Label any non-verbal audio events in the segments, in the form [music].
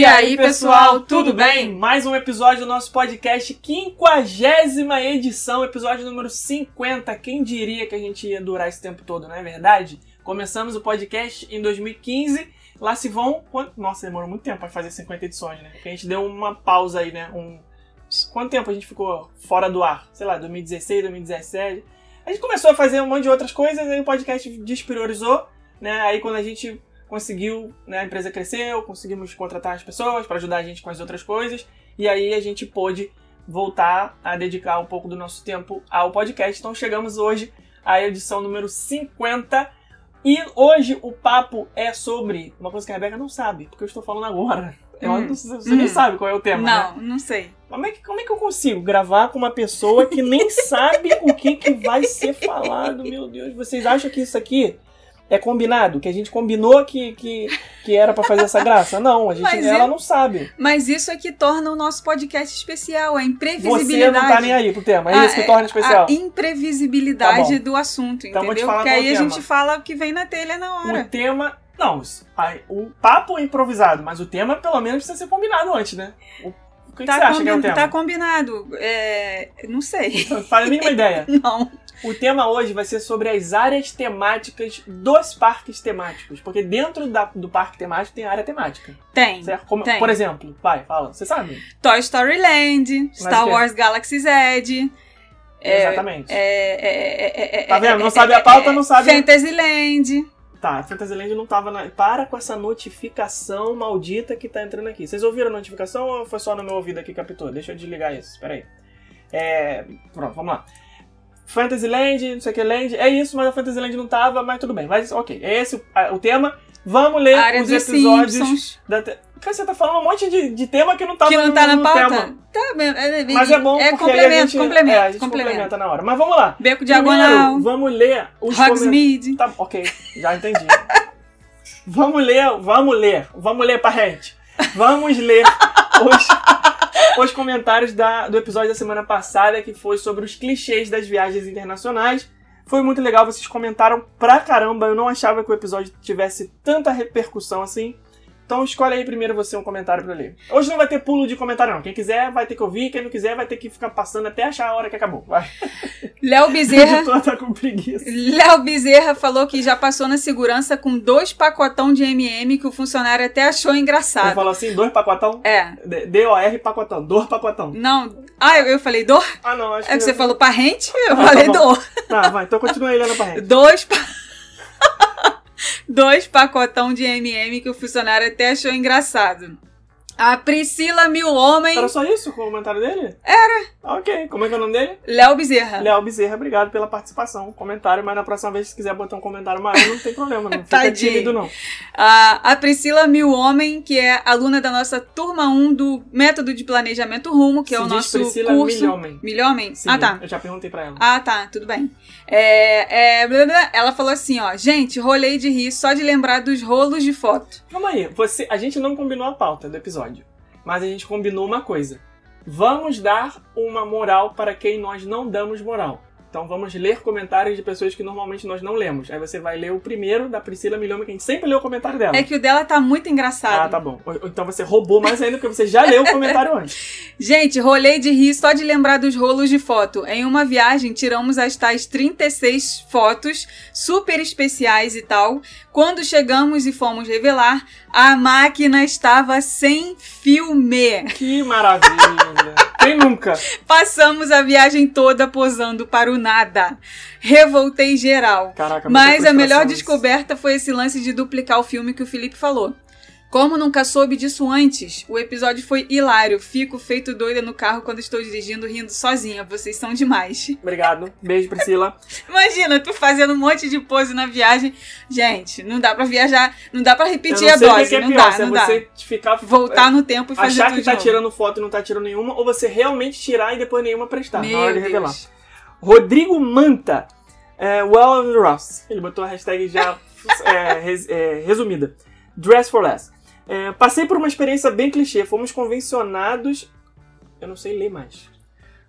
E aí, pessoal, tudo bem? Mais um episódio do nosso podcast, quinquagésima edição, episódio número 50. Quem diria que a gente ia durar esse tempo todo, não é verdade? Começamos o podcast em 2015, lá se vão... Nossa, demorou muito tempo para fazer 50 edições, né? Porque a gente deu uma pausa aí, né? Um... Quanto tempo a gente ficou fora do ar? Sei lá, 2016, 2017... A gente começou a fazer um monte de outras coisas, aí o podcast despriorizou, né? Aí quando a gente conseguiu, né, a empresa cresceu, conseguimos contratar as pessoas para ajudar a gente com as outras coisas, e aí a gente pôde voltar a dedicar um pouco do nosso tempo ao podcast. Então chegamos hoje à edição número 50, e hoje o papo é sobre uma coisa que a Rebeca não sabe, porque eu estou falando agora. Eu Hum. não você nem Hum. sabe qual é o tema, né? Não, não sei. Como é, que, como é que eu consigo gravar com uma pessoa que nem sabe o que, que vai ser falado? Meu Deus, vocês acham que isso aqui é combinado? Que a gente combinou que, que, que era pra fazer essa [laughs] graça? Não, a gente, Mas ela eu- não sabe. Mas isso é que torna o nosso podcast especial, a Você imprevisibilidade. não tá nem aí pro tema, é isso que Ah, torna especial. A imprevisibilidade Tá do assunto, Então entendeu? falar Porque aí é o a tema. gente fala o que vem na telha na O hora. tema. Não, o papo é improvisado, mas o tema pelo menos precisa ser combinado antes, né? O, o que, que Tá, você acha que é o tema? tá combinado. É, Não sei. Faz a mínima [laughs] ideia. Não. O tema hoje vai ser sobre as áreas temáticas dos parques temáticos. Porque dentro da- do parque temático tem área temática. Tem. Certo? Como- Tem. por exemplo, vai, fala. Você sabe? Toy Story Land, Star? Wars Galaxy Z. É, Exatamente. É, é, é, é, Tá vendo? é, Não é, sabe é, a pauta, é, não sabe- Fantasyland. Tá, Fantasyland não tava na. Para com essa notificação maldita que tá entrando aqui. Vocês ouviram a notificação ou foi só no meu ouvido aqui que captou? Deixa eu desligar isso, espera aí. É. Pronto, vamos lá. Fantasyland, não sei o que, Land. É isso, mas a Fantasyland não tava, mas tudo bem. Mas ok, é esse o, a- o tema. Vamos ler os episódios Simpsons. da. te- Cara, você tá falando um monte de, de tema que não tá que no, não tá na no pauta? tema. Tá, bem, é, Mas é bom É porque complemento, a gente, complemento, é, a gente complemento. complementa na hora. Mas vamos lá. Beco Primeiro, diagonal, vamos ler os. Hogsmeade. Tá, ok, já entendi. [laughs] vamos ler, vamos ler, vamos ler, parente. Vamos ler os, os comentários da- do episódio da semana passada, que foi sobre os clichês das viagens internacionais. Foi muito legal, vocês comentaram pra caramba. Eu não achava que o episódio tivesse tanta repercussão assim. Então escolhe aí primeiro você um comentário pra ler. Hoje não vai ter pulo de comentário, não. Quem quiser vai ter que ouvir, quem não quiser vai ter que ficar passando até achar a hora que acabou. Vai. [laughs] Léo O Bezerra. [laughs] editor tá com preguiça. Léo Bezerra falou que já passou na segurança com dois pacotão de MM que o funcionário até achou Ele engraçado. falou assim, dois pacotão? É. D-O-R pacotão, dor pacotão. Não. Ah, eu, eu falei dor? Ah, não, acho É que você eu- falou parrente? Eu Ah, falei tá dor. Tá, vai, então continua aí lendo pra gente. [laughs] Dois pa... [laughs] Dois pacotão de MM que o funcionário até achou engraçado. A Priscila Mil Homem, Era só isso o comentário dele? Era. Ok, como é que é o nome dele? Léo Bezerra. Léo Bezerra, obrigado pela participação, comentário, mas na próxima vez se quiser botar um comentário maior, não tem problema, não [laughs] fica tímido não. A, a Priscila Mil Homem, que é aluna da nossa turma 1 do Método de Planejamento Rumo, que é Se o diz nosso Priscila curso. Milhomem. Milhomem? Sim, Ah, tá. eu já perguntei pra ela. Ah, tá, tudo bem. É, é, ela falou assim, ó, gente, rolei de rir só de lembrar dos rolos de foto. Calma aí, você, a gente não combinou a pauta do episódio, mas a gente combinou uma coisa. Vamos dar uma moral para quem nós não damos moral. Então vamos ler comentários de pessoas que normalmente nós não lemos. Aí você vai ler o primeiro da Priscila Milhome, que a gente sempre lê o comentário dela. É que o dela tá muito engraçado. Ah, tá bom. Então você roubou mais ainda, porque você já leu o comentário antes. [laughs] Gente, rolei de rir só de lembrar dos rolos de foto. Em uma viagem, tiramos as tais 36 fotos, super especiais e tal. Quando chegamos e fomos revelar, a máquina estava sem filme. Que maravilha. Quem nunca? Passamos a viagem toda posando para o nada. Revoltei geral. Caraca, Mas a melhor descoberta foi esse lance de duplicar o filme que o Felipe falou. Como nunca soube disso antes, o episódio foi hilário. Fico feito doida no carro quando estou dirigindo, rindo sozinha. Vocês são demais. [laughs] Obrigado. Beijo, Priscila. Imagina, tu fazendo um monte de pose na viagem. Gente, não dá pra viajar, não dá pra repetir a dose, que é não pior, dá, é não dá. você ficar... Voltar no tempo e fazer Achar tudo que tá novo. tirando foto e não tá tirando nenhuma, ou você realmente tirar e depois nenhuma prestar, Meu na hora de Deus. revelar. Rodrigo Manta. É, well of the Ross. Ele botou a hashtag já [laughs] é, res- é, resumida. Dress for less. É, passei por uma experiência bem clichê. Fomos convencionados. Eu não sei ler mais.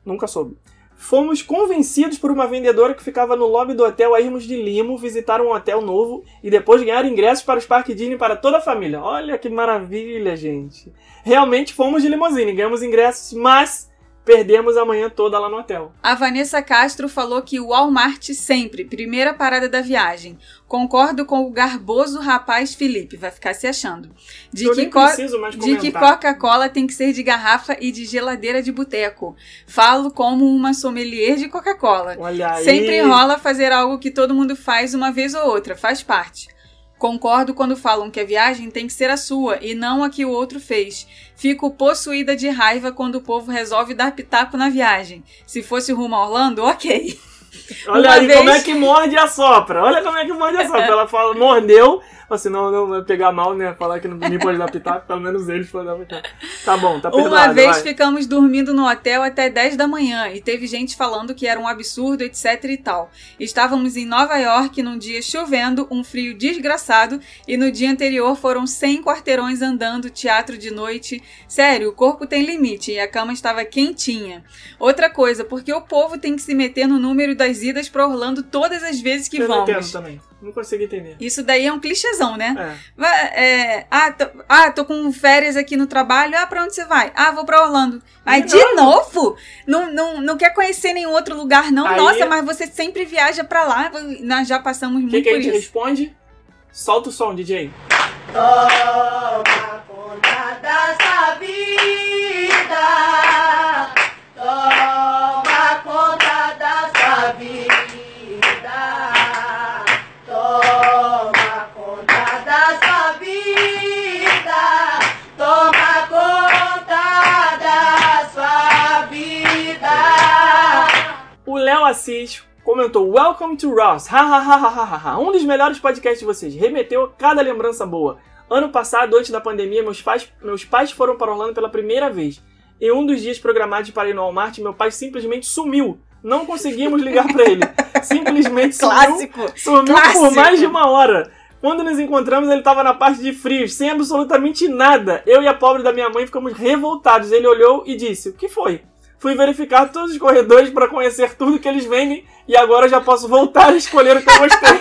Nunca soube. Fomos convencidos por uma vendedora que ficava no lobby do hotel a irmos de limo visitar um hotel novo e depois ganhar ingressos para os parques Disney para toda a família. Olha que maravilha, gente. Realmente fomos de limusine, ganhamos ingressos, mas perdemos a manhã toda lá no hotel. A Vanessa Castro falou que o Walmart sempre, primeira parada da viagem. Concordo com o garboso rapaz Felipe, vai ficar se achando. De Eu que, co- de que. Coca-Cola tem que ser de garrafa e de geladeira de boteco. Falo como uma sommelier de Coca-Cola. Sempre rola fazer algo que todo mundo faz uma vez ou outra, faz parte. Concordo quando falam que a viagem tem que ser a sua e não a que o outro fez. Fico possuída de raiva quando o povo resolve dar pitaco na viagem. Se fosse rumo a Orlando, ok. Olha Uma aí vez- como é que morde e assopra. Olha como é que morde e assopra. Ela fala, mordeu. Assim, não, não vai pegar mal, né? Falar que não me pode dar pitaco, pelo menos eles podem dar pitaco. Tá bom, tá perdoado. Uma vez vai. ficamos dormindo no hotel até 10 da manhã e teve gente falando que era um absurdo, etc e tal. Estávamos em Nova York num dia chovendo, um frio desgraçado e no dia anterior foram 100 quarteirões andando, teatro de noite. Sério, o corpo tem limite e a cama estava quentinha. Outra coisa, porque o povo tem que se meter no número das idas para Orlando todas as vezes que Eu não entendo vamos. também. Não consigo entender. Isso daí é um clichêzão, né? É. Vai, é, ah, tô, ah, tô com férias aqui no trabalho. Ah, pra onde você vai? Ah, vou pra Orlando. Aí, De de novo? Não, não, não quer conhecer nenhum outro lugar, não? Aí- Nossa, mas você sempre viaja pra lá. Nós já passamos O muito que, que a gente isso. responde? Solta o som, DJ. Toma conta dessa vida. Léo Assis comentou Welcome to Ross. Ha, ha, ha, ha, ha, ha. Um dos melhores podcasts de vocês. Remeteu a cada lembrança boa. Ano passado, antes da pandemia, meus pais, meus pais foram para Orlando pela primeira vez. Em um dos dias programados para ir no Walmart, meu pai simplesmente sumiu. Não conseguimos ligar para ele. [laughs] Simplesmente sumiu. Clássico. Sumiu Clássico. por mais de uma hora. Quando nos encontramos, ele estava na parte de frios, sem absolutamente nada. Eu e a pobre da minha mãe ficamos revoltados. Ele olhou e disse: O que foi? Fui verificar todos os corredores para conhecer tudo que eles vendem e agora já posso voltar a escolher o que eu gostei.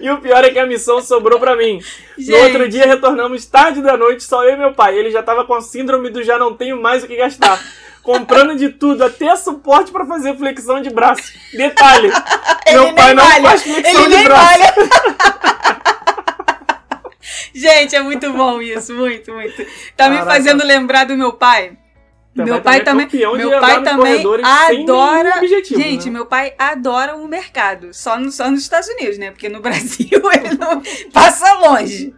[laughs] e o pior é que a missão sobrou para mim. No Gente. outro dia retornamos tarde da noite, só eu e meu pai. Ele já tava com a síndrome do já não tenho mais o que gastar. Comprando de tudo, até suporte pra fazer flexão de braço. Detalhe, [laughs] meu pai nem não malha. faz flexão Ele de braço. [laughs] Gente, é muito bom isso, muito, muito. Tá me Caraca. fazendo lembrar do meu pai. Teu meu pai também, também é meu pai também adora. objetivo, Gente, né? meu pai adora o mercado, só, no, só nos Estados Unidos, né? Porque no [laughs] Brasil ele não passa longe.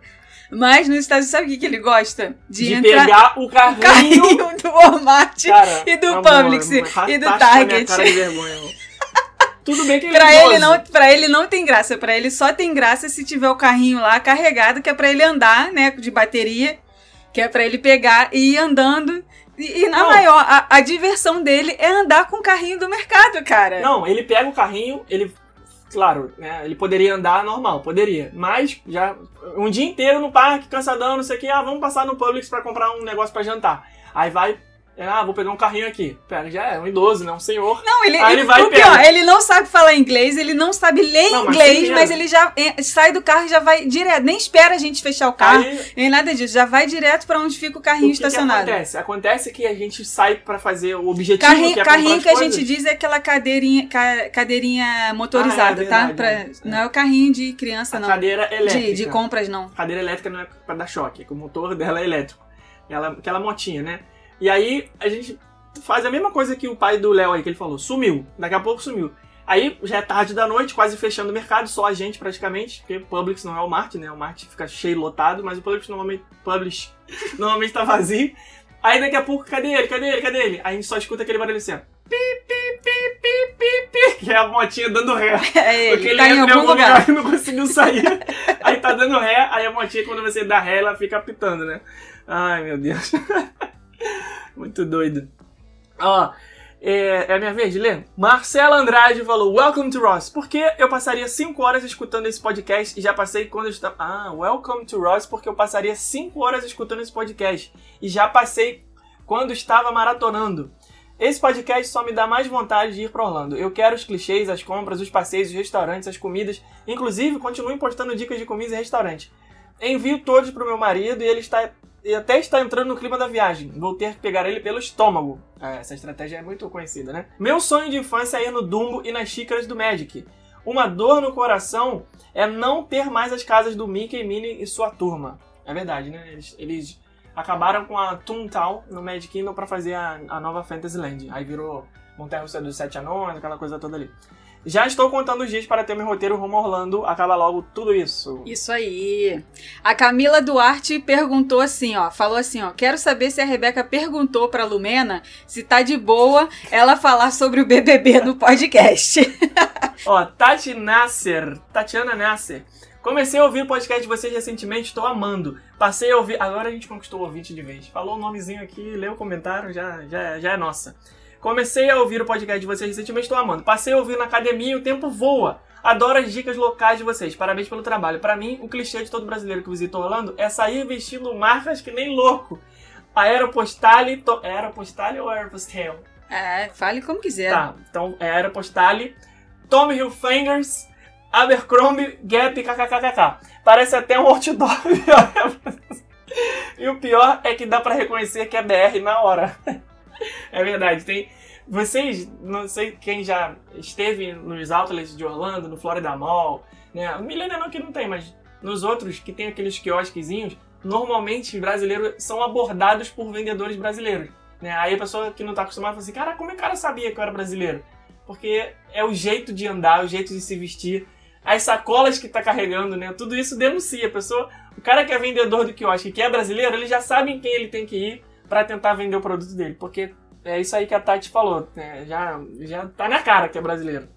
Mas nos Estados Unidos, sabe o que, que ele gosta? De, De entrar pegar o carrinho. [laughs] carrinho do Walmart Cara, e do amor, Publix e raspaste do minha Target. cara de vergonha, amor. Tudo bem que ele Pra é ele, não, pra ele não tem graça. Pra ele só tem graça se tiver o carrinho lá carregado, que é pra ele andar, né? De bateria. Que é pra ele pegar e ir andando. E, e na Não. maior, a, a diversão dele é andar com o carrinho do mercado, cara. Não, ele pega o carrinho, ele. Claro, né? Ele poderia andar normal, poderia. Mas já. Um dia inteiro no parque, cansadão, não sei o que. Ah, vamos passar no Publix pra comprar um negócio pra jantar. Aí vai. Ah, vou pegar um carrinho aqui. Pera, já é um idoso, né? Um senhor. Não, ele, Aí ele vai o pior, ele não sabe falar inglês, ele não sabe ler Não, mas inglês, sem mas, medo. ele já é, sai do carro e já vai direto. Nem espera a gente fechar o carro, Aí, nem nada disso. Já vai direto pra onde fica o o carrinho que, que estacionado. acontece? Acontece que a gente sai pra fazer o objetivo Carrinho, que é carrinho que a gente diz é aquela cadeirinha, ca- cadeirinha motorizada, Ah, é tá? verdade, Pra- é. Não é o carrinho de criança, A não. cadeira elétrica. De, de compras, não. cadeira elétrica não é pra dar choque, que o motor dela é elétrico. Ela, aquela motinha, né? E aí a gente faz a mesma coisa que o pai do Léo aí, que ele falou, sumiu. Daqui a pouco sumiu. Aí já é tarde da noite, quase fechando o mercado, só a gente praticamente, porque o Publix não é o Mart, né? O Mart fica cheio, lotado, mas o Publix normalmente, Publix, [laughs] normalmente tá vazio. Aí daqui a pouco, cadê ele? Cadê ele? Cadê ele? Aí a gente só escuta aquele barulho assim, ó. Pi, pi, pi, pi, pi, pi, [laughs] que é a motinha dando ré. [laughs] É Porque ele, ele tá em algum lugar. e não conseguiu sair. aí tá dando ré, aí a motinha, quando você dá ré, ela fica apitando, né? Ai, meu Deus. [laughs] Muito doido. Ó, é, é a minha vez de ler? Marcela Andrade falou, Welcome to Ross. Porque eu passaria 5 horas escutando esse podcast e já passei quando eu estava... Ah, Welcome to Ross, porque eu passaria 5 horas escutando esse podcast. E já passei quando estava maratonando. Esse podcast só me dá mais vontade de ir para Orlando. Eu quero os clichês, as compras, os passeios, os restaurantes, as comidas. Inclusive, continuem postando dicas de comidas e restaurantes. Envio todos pro meu marido e ele está e até está entrando no clima da viagem. Vou ter que pegar ele pelo estômago. É, essa estratégia é muito conhecida, né? Meu sonho de infância é ir no Dumbo e nas xícaras do Magic. Uma dor no coração é não ter mais as casas do Mickey, Minnie e sua turma. É verdade, né? Eles, eles acabaram com a Toontown no Magic Kingdom pra fazer a, a nova Fantasyland. Aí virou Montanha Russa dos Sete Anões, aquela coisa toda ali. Já estou contando os dias para ter meu roteiro rumo a Orlando. Acaba logo tudo isso. Isso aí. A Camila Duarte perguntou assim, ó, falou assim, ó, quero saber se a Rebeca perguntou pra Lumena se tá de boa ela falar sobre o BBB no podcast. [laughs] Ó, Tati Nasser, Tatiana Nasser. Comecei a ouvir o podcast de vocês recentemente, estou amando. Passei a ouvir. Agora a gente conquistou o ouvinte de vez. Falou o nomezinho aqui, leu o comentário, já, já, já é nossa. Comecei a ouvir o podcast de vocês recentemente, estou amando. Passei a ouvir na academia e o tempo voa. Adoro as dicas locais de vocês. Parabéns pelo trabalho. Para mim, o clichê de todo brasileiro que visita Orlando é sair vestindo marcas que nem louco. Aeropostale. To... Aeropostale ou Aeropostale? É, fale como quiser. Tá, então é Aeropostale. Tommy Hilfingers. Abercrombie, Gap, kkkk. Parece até um outdoor. [laughs] e o pior é que dá pra reconhecer que é BR na hora. [laughs] é verdade, tem... Vocês, não sei quem já esteve nos outlets de Orlando, no Florida Mall, né? O Millennium não que não tem, mas nos outros que tem aqueles quiosquezinhos, normalmente brasileiros são abordados por vendedores brasileiros. Né? Aí a pessoa que não tá acostumada fala assim, cara, como é que o cara sabia que eu era brasileiro? Porque é o jeito de andar, o jeito de se vestir as sacolas que tá carregando, né? Tudo isso denuncia. A pessoa, o cara que é vendedor do quiosque, que é brasileiro, ele já sabe em quem ele tem que ir para tentar vender o produto dele. Porque é isso aí que a Tati falou. Né? Já, já tá na cara que é brasileiro.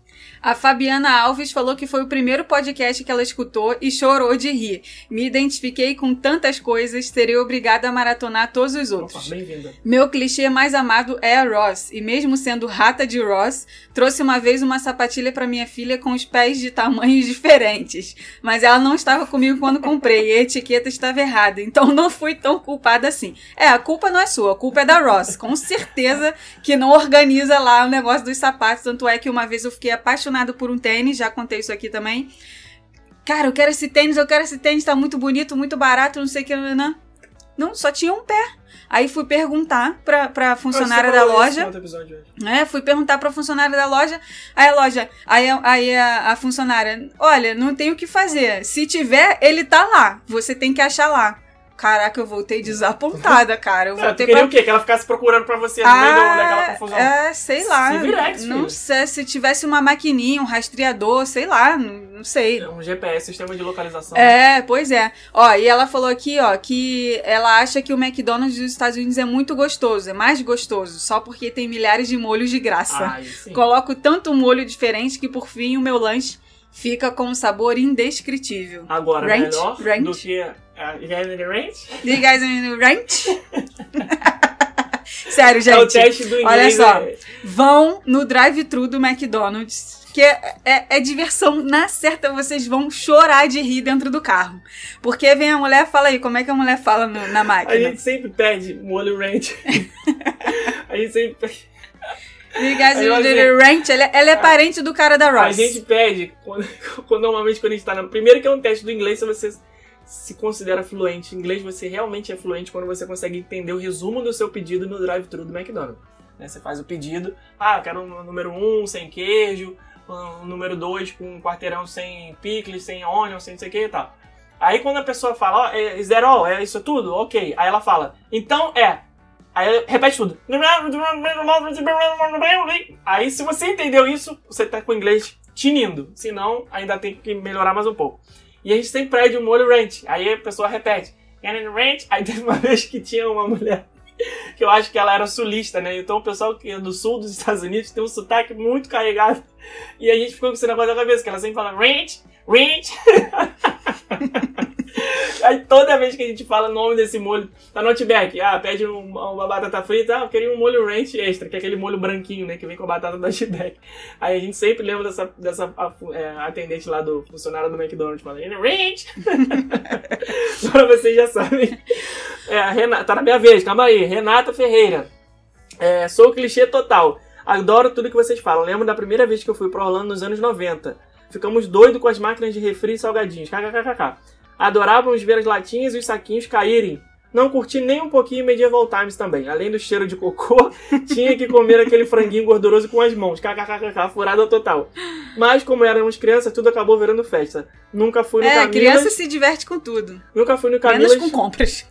A Fabiana Alves falou que foi o primeiro podcast que ela escutou e chorou de rir. Me identifiquei com tantas coisas, serei obrigada a maratonar todos os outros. Opa. Meu clichê mais amado é a Ross, e mesmo sendo rata de Ross, trouxe uma vez uma sapatilha para minha filha com os pés de tamanhos [laughs] diferentes. Mas ela não estava comigo quando comprei, e a etiqueta estava errada, então não fui tão culpada assim. É, a culpa não é sua, a culpa é da Ross. Com certeza que não organiza lá o negócio dos sapatos, tanto é que uma vez eu fiquei apaixonada por um tênis, já contei isso aqui também. Cara, eu quero esse tênis, eu quero esse tênis, tá muito bonito, muito barato, não sei o que. Não, não só tinha um pé. Aí fui perguntar pra, pra funcionária da loja. É, fui perguntar pra funcionária da loja. Aí a loja, aí, aí a, a funcionária, olha, não tem o que fazer. Se tiver, ele tá lá. Você tem que achar lá. Caraca, eu voltei desapontada, cara. Eu voltei queria pra... o quê? Que ela ficasse procurando pra você no meio do- daquela confusão. É, sei lá. Se virex, não filho. sei, se tivesse uma maquininha, um rastreador, sei lá, não, sei. É um GPS, sistema de localização. É, pois é. Ó, e ela falou aqui, ó, que ela acha que o McDonald's dos Estados Unidos é muito gostoso, é mais gostoso, só porque tem milhares de molhos de graça. Ai. Coloco tanto molho diferente que por fim o meu lanche fica com um sabor indescritível. Agora, Ranch? melhor Ranch? do que a Gavin Ranch Do you guys in ranch? [laughs] [laughs] Sério, é o gente. teste do olha inglês. só. é- Vão no drive-thru do McDonald's. Que é, é- é diversão na certa, vocês vão chorar de rir dentro do carro. Porque vem a mulher, fala aí, como é que a mulher fala no- na A máquina? gente sempre pede molho ranch. [laughs] a gente sempre pede. You guys in assim, ranch, ela, ela é parente do cara da A Ross. gente pede, quando, quando- normalmente quando a gente tá na. Primeiro que é um teste do inglês, se você se considera fluente. Em inglês você realmente é fluente quando você consegue entender o resumo do seu pedido no drive-thru do McDonald's. Né, Você faz o pedido, ah, quero um número 1 um, sem queijo, um número 2 com um quarteirão sem picles, sem onion, sem não sei o que e tal. Aí quando a pessoa fala, ó, é zero all, é isso tudo? Ok. Aí ela fala, então é. Aí repete tudo. Aí se você entendeu isso, você tá com o inglês tinindo. Se não, ainda tem que melhorar mais um pouco. E a gente sempre pede o molho ranch. Aí a pessoa repete. "And ranch. Aí teve uma [laughs] vez que tinha uma mulher [laughs] que eu acho que ela era sulista, né? Então o pessoal que é do sul dos [laughs] Estados Unidos tem um sotaque muito carregado. E a gente ficou com esse negócio na cabeça, que ela sempre fala ranch, ranch. [laughs] Aí toda vez que a gente fala o nome desse molho, tá no Outback, ah, pede um- uma batata frita, ah, eu queria um molho ranch extra, que é aquele molho branquinho, né, que vem com a batata do Outback. Aí a gente sempre lembra dessa, dessa a- é, atendente lá do funcionário do McDonald's falando, ranch! [laughs] Agora vocês já sabem. É, Renata, tá na minha vez, calma aí. Renata Ferreira. É, sou clichê total. Adoro tudo que vocês falam. Lembro da primeira vez que eu fui pra Orlando nos anos 90. Ficamos doidos com as máquinas de refri e salgadinhos. KKKK. Adorávamos ver as latinhas e os saquinhos caírem. Não curti nem um pouquinho Medieval Times também. Além do cheiro de cocô, [laughs] tinha que comer aquele franguinho gorduroso com as mãos. KKKK, furada total. Mas como éramos crianças, tudo acabou virando festa. Nunca fui no É, Camilas. criança se diverte com tudo. Nunca fui no Menos Camilas. com compras.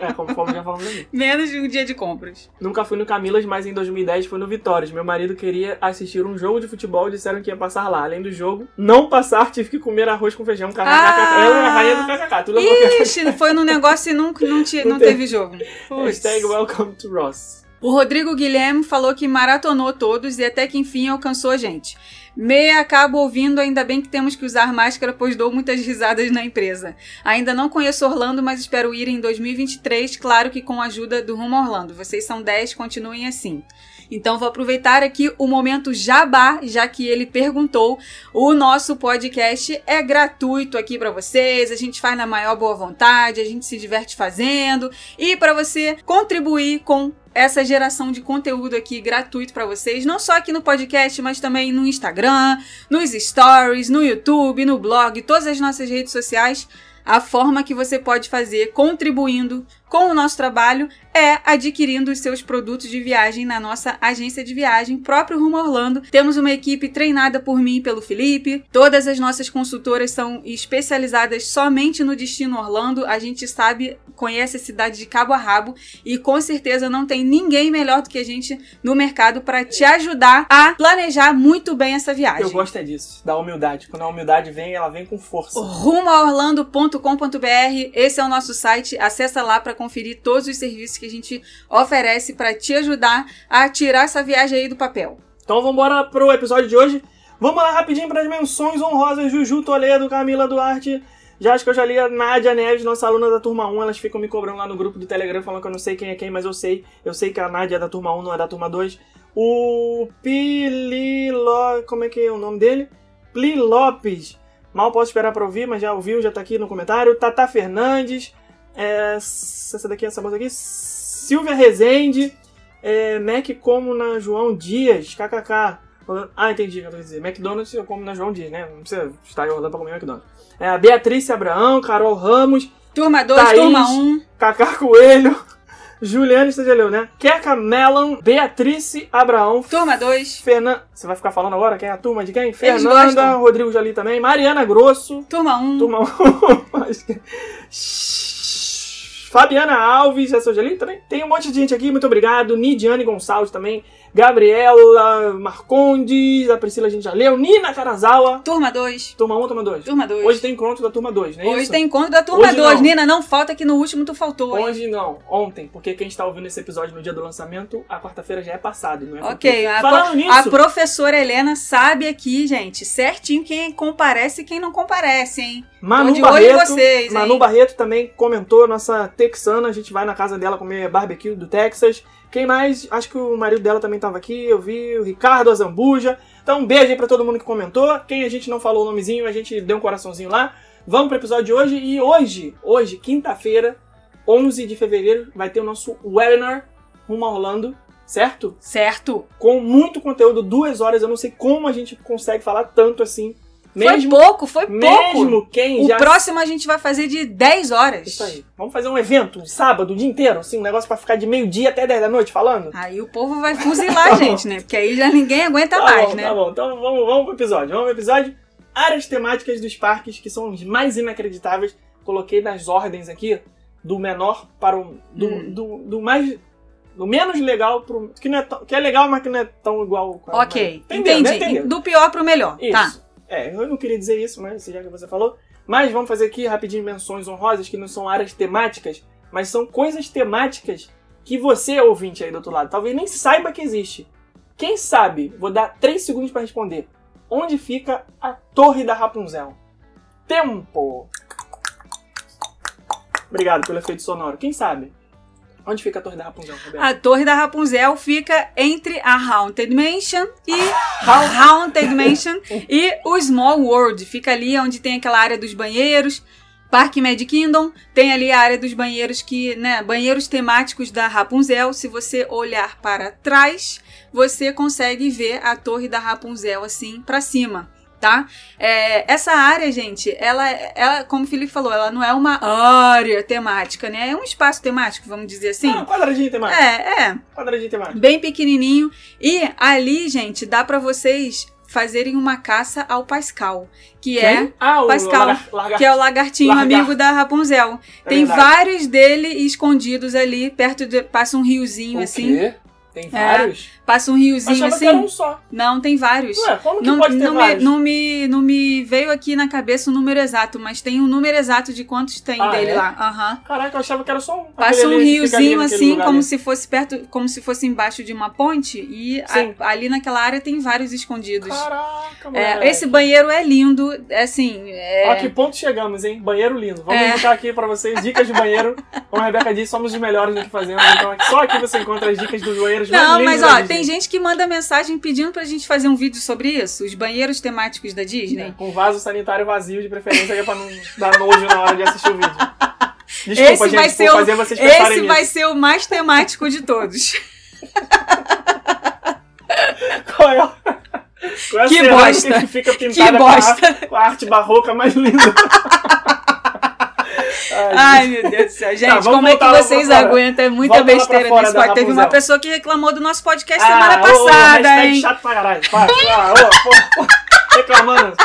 É, como já falamos ali. Menos um dia de compras. Nunca fui no Camilas, mas em 2010 fui no Vitórias. Meu marido queria assistir um jogo de futebol e disseram que ia passar lá. Além do jogo, não passar, tive que comer arroz com feijão. KKKK. Ah! Ela é a rainha do KKK. Tudo Ixi, foi no negócio e não, não, ti- não Não teve. teve jogo. Hashtag welcome to Ross. O Rodrigo Guilherme falou que maratonou todos e até que enfim alcançou a gente. Meia acabo ouvindo, ainda bem que temos que usar máscara, pois dou muitas risadas na empresa. Ainda não conheço Orlando, mas espero ir em 2023, claro que com a ajuda do Rumo Orlando. Vocês são 10, continuem assim. Então vou aproveitar aqui o momento jabá, já que ele perguntou. O nosso podcast é gratuito aqui para vocês, a gente faz na maior boa vontade, a gente se diverte fazendo e para você contribuir com essa geração de conteúdo aqui gratuito para vocês, não só aqui no podcast, mas também no Instagram, nos stories, no YouTube, no blog, todas as nossas redes sociais. A forma que você pode fazer contribuindo com o nosso trabalho é adquirindo os seus produtos de viagem na nossa agência de viagem, próprio Rumo Orlando. Temos uma equipe treinada por mim e pelo Felipe. Todas as nossas consultoras são especializadas somente no destino Orlando. A gente sabe, conhece a cidade de cabo a rabo e com certeza não tem ninguém melhor do que a gente no mercado para te ajudar a planejar muito bem essa viagem. Eu gosto é disso, da humildade. Quando a humildade vem, ela vem com força. rumoaorlando.com.br. Esse é o nosso site. Acessa lá para conferir todos os serviços que a gente oferece para te ajudar a tirar essa viagem aí do papel. Então vamos embora pro episódio de hoje. Vamos lá rapidinho para as menções honrosas. Juju Toledo, Camila Duarte. Já acho que eu já li a Nádia Neves, nossa aluna da turma 1. Elas ficam me cobrando lá no grupo do Telegram, falando que eu não sei quem é quem, mas eu sei. Eu sei que a Nádia é da turma 1, não é da turma 2. O Pililo... Como é que é o nome dele? Pli Lopes. Mal posso esperar pra ouvir, mas já ouviu, já tá aqui no comentário. Tata Fernandes. É, essa daqui, essa moça aqui. Silvia Rezende. É, Mac como na João Dias. KKK. Ah, entendi o que eu tô dizer. McDonald's eu como na João Dias, né? Não precisa estar em Orlando pra comer McDonald's. É, a Beatriz Abraão, Carol Ramos, Turma 2, Thaís. turma 1. Um. Cacá Coelho, [laughs] já leu, né? Keka Melon, Beatriz Abraão, Turma 2. Fernanda. Você vai ficar falando agora quem é a turma de quem? Fernanda. Rodrigo Jali também, Mariana Grosso, Turma 1. Um. turma [laughs] 1. Acho que- Fabiana Alves, eu já li também. Tem um monte de gente aqui, muito obrigado. Nidiane Gonçalves também. Gabriela Marcondes, a Priscila a gente já leu. Nina Karazawa. Turma 2. Turma 1, turma 2. Turma 2. Hoje tem encontro da turma 2, não é Hoje isso? tem encontro da turma Hoje 2. não. Nina, não falta que no último tu faltou. hein? Hoje não, ontem, porque quem está ouvindo esse episódio no dia do lançamento, a quarta-feira já é passado, não é? Ok, a, Falando nisso, a professora Helena sabe aqui, gente, certinho quem comparece e quem não comparece, hein? Manu Barreto, vocês, hein? Manu Barreto também comentou, nossa texana, a gente vai na casa dela comer barbecue do Texas. Quem mais? Acho que o marido dela também estava aqui, eu vi o Ricardo Azambuja. Então um beijo aí pra todo mundo que comentou. Quem a gente não falou o nomezinho, a gente deu um coraçãozinho lá. Vamos pro episódio de hoje e hoje, hoje, quinta-feira, 11 de fevereiro, vai ter o nosso webinar rumo a Orlando, certo? Certo. com muito conteúdo, duas horas. Eu não sei como a gente consegue falar tanto assim. Foi Mesmo, pouco, foi pouco. mesmo quem O já. próximo a gente vai fazer de 10 horas. Isso aí. Vamos fazer um evento, um sábado, o dia inteiro, assim, um negócio pra ficar de meio-dia até 10 da noite falando? Aí o povo vai fuzilar [laughs] Tá a gente, né? Porque aí já ninguém aguenta Tá mais, bom, né? Tá bom, então vamos, vamos pro episódio. Vamos pro episódio. Áreas temáticas dos parques que são os mais inacreditáveis. Coloquei nas ordens aqui, do menor para o. do, Hum. do, do mais. do menos legal pro. Que, não é que é legal, mas que não é tão igual. Ok, Entendeu, entendi. né? Entendeu? Do pior pro melhor. Isso. Tá. É, eu não queria dizer isso, mas já que você falou. Mas vamos fazer aqui rapidinho menções honrosas, que não são áreas temáticas, mas são coisas temáticas que você, ouvinte aí do outro lado, talvez nem saiba que existe. Quem sabe, vou dar 3 segundos para responder. Onde fica a Torre da Rapunzel? Tempo! Obrigado pelo efeito sonoro. Quem sabe? Onde fica a Torre da Rapunzel, Roberto? A Torre da Rapunzel fica entre a Haunted Mansion e Hau- Haunted Mansion e o Small World. Fica ali onde tem aquela área dos banheiros. Parque Magic Kingdom tem ali a área dos banheiros que, né, banheiros temáticos da Rapunzel. Se você olhar para trás, você consegue ver a torre da Rapunzel assim para cima. Tá? É, essa área, gente, ela, ela, como o Felipe falou, ela não é uma área temática, né? É um espaço temático, vamos dizer assim. Ah, quadradinho temático. É, é. Quadradinho temático. Bem pequenininho. E ali, gente, dá para vocês fazerem uma caça ao Pascal, que é Quem? Ah, o Pascal, lagar- lagarto. que é o lagartinho amigo da Rapunzel. É Tem verdade. vários dele escondidos ali, perto de. Passa um riozinho O assim. quê? Tem vários? Passa um riozinho Achava assim. que era um só. Não, tem vários. Ué, como que Não, pode ter não, me, vários? não, me, não me veio aqui na cabeça o número exato, mas tem um número exato de quantos tem Ah, dele é? lá. Aham. Caraca, eu achava que era só um. Passa um riozinho assim, como ali. se fosse perto, como se fosse embaixo de uma ponte, e a- ali naquela área tem vários escondidos. Caraca, mano. É, esse banheiro é lindo, é assim. É... Ó, que ponto chegamos, hein? Banheiro lindo. Vamos É. indicar aqui pra vocês dicas de banheiro. Como a Rebeca disse, somos os melhores no que fazemos. Então só aqui você encontra as dicas dos banheiros mais Não, lindos mas da ó, Disney. Tem gente que manda mensagem pedindo pra gente fazer um vídeo sobre isso, os banheiros temáticos da Disney. É, com vaso sanitário vazio, de preferência, que é pra não dar nojo na hora de assistir o vídeo. Desculpa, Esse gente, vai ser o- fazer vocês pensarem Esse nisso. vai ser o mais temático de todos. [laughs] Qual é, a- qual é Que bosta. que fica pintada Que com a, bosta. com a arte barroca mais linda? [laughs] Ai, Ai, meu Deus do céu. Gente, vamos como é que vocês aguentam? É muita Volta besteira nesse podcast. Teve uma pessoa que reclamou do nosso podcast Ah, semana ô, passada, hashtag hein? chato pra caralho. Para, ah, ô, reclamando.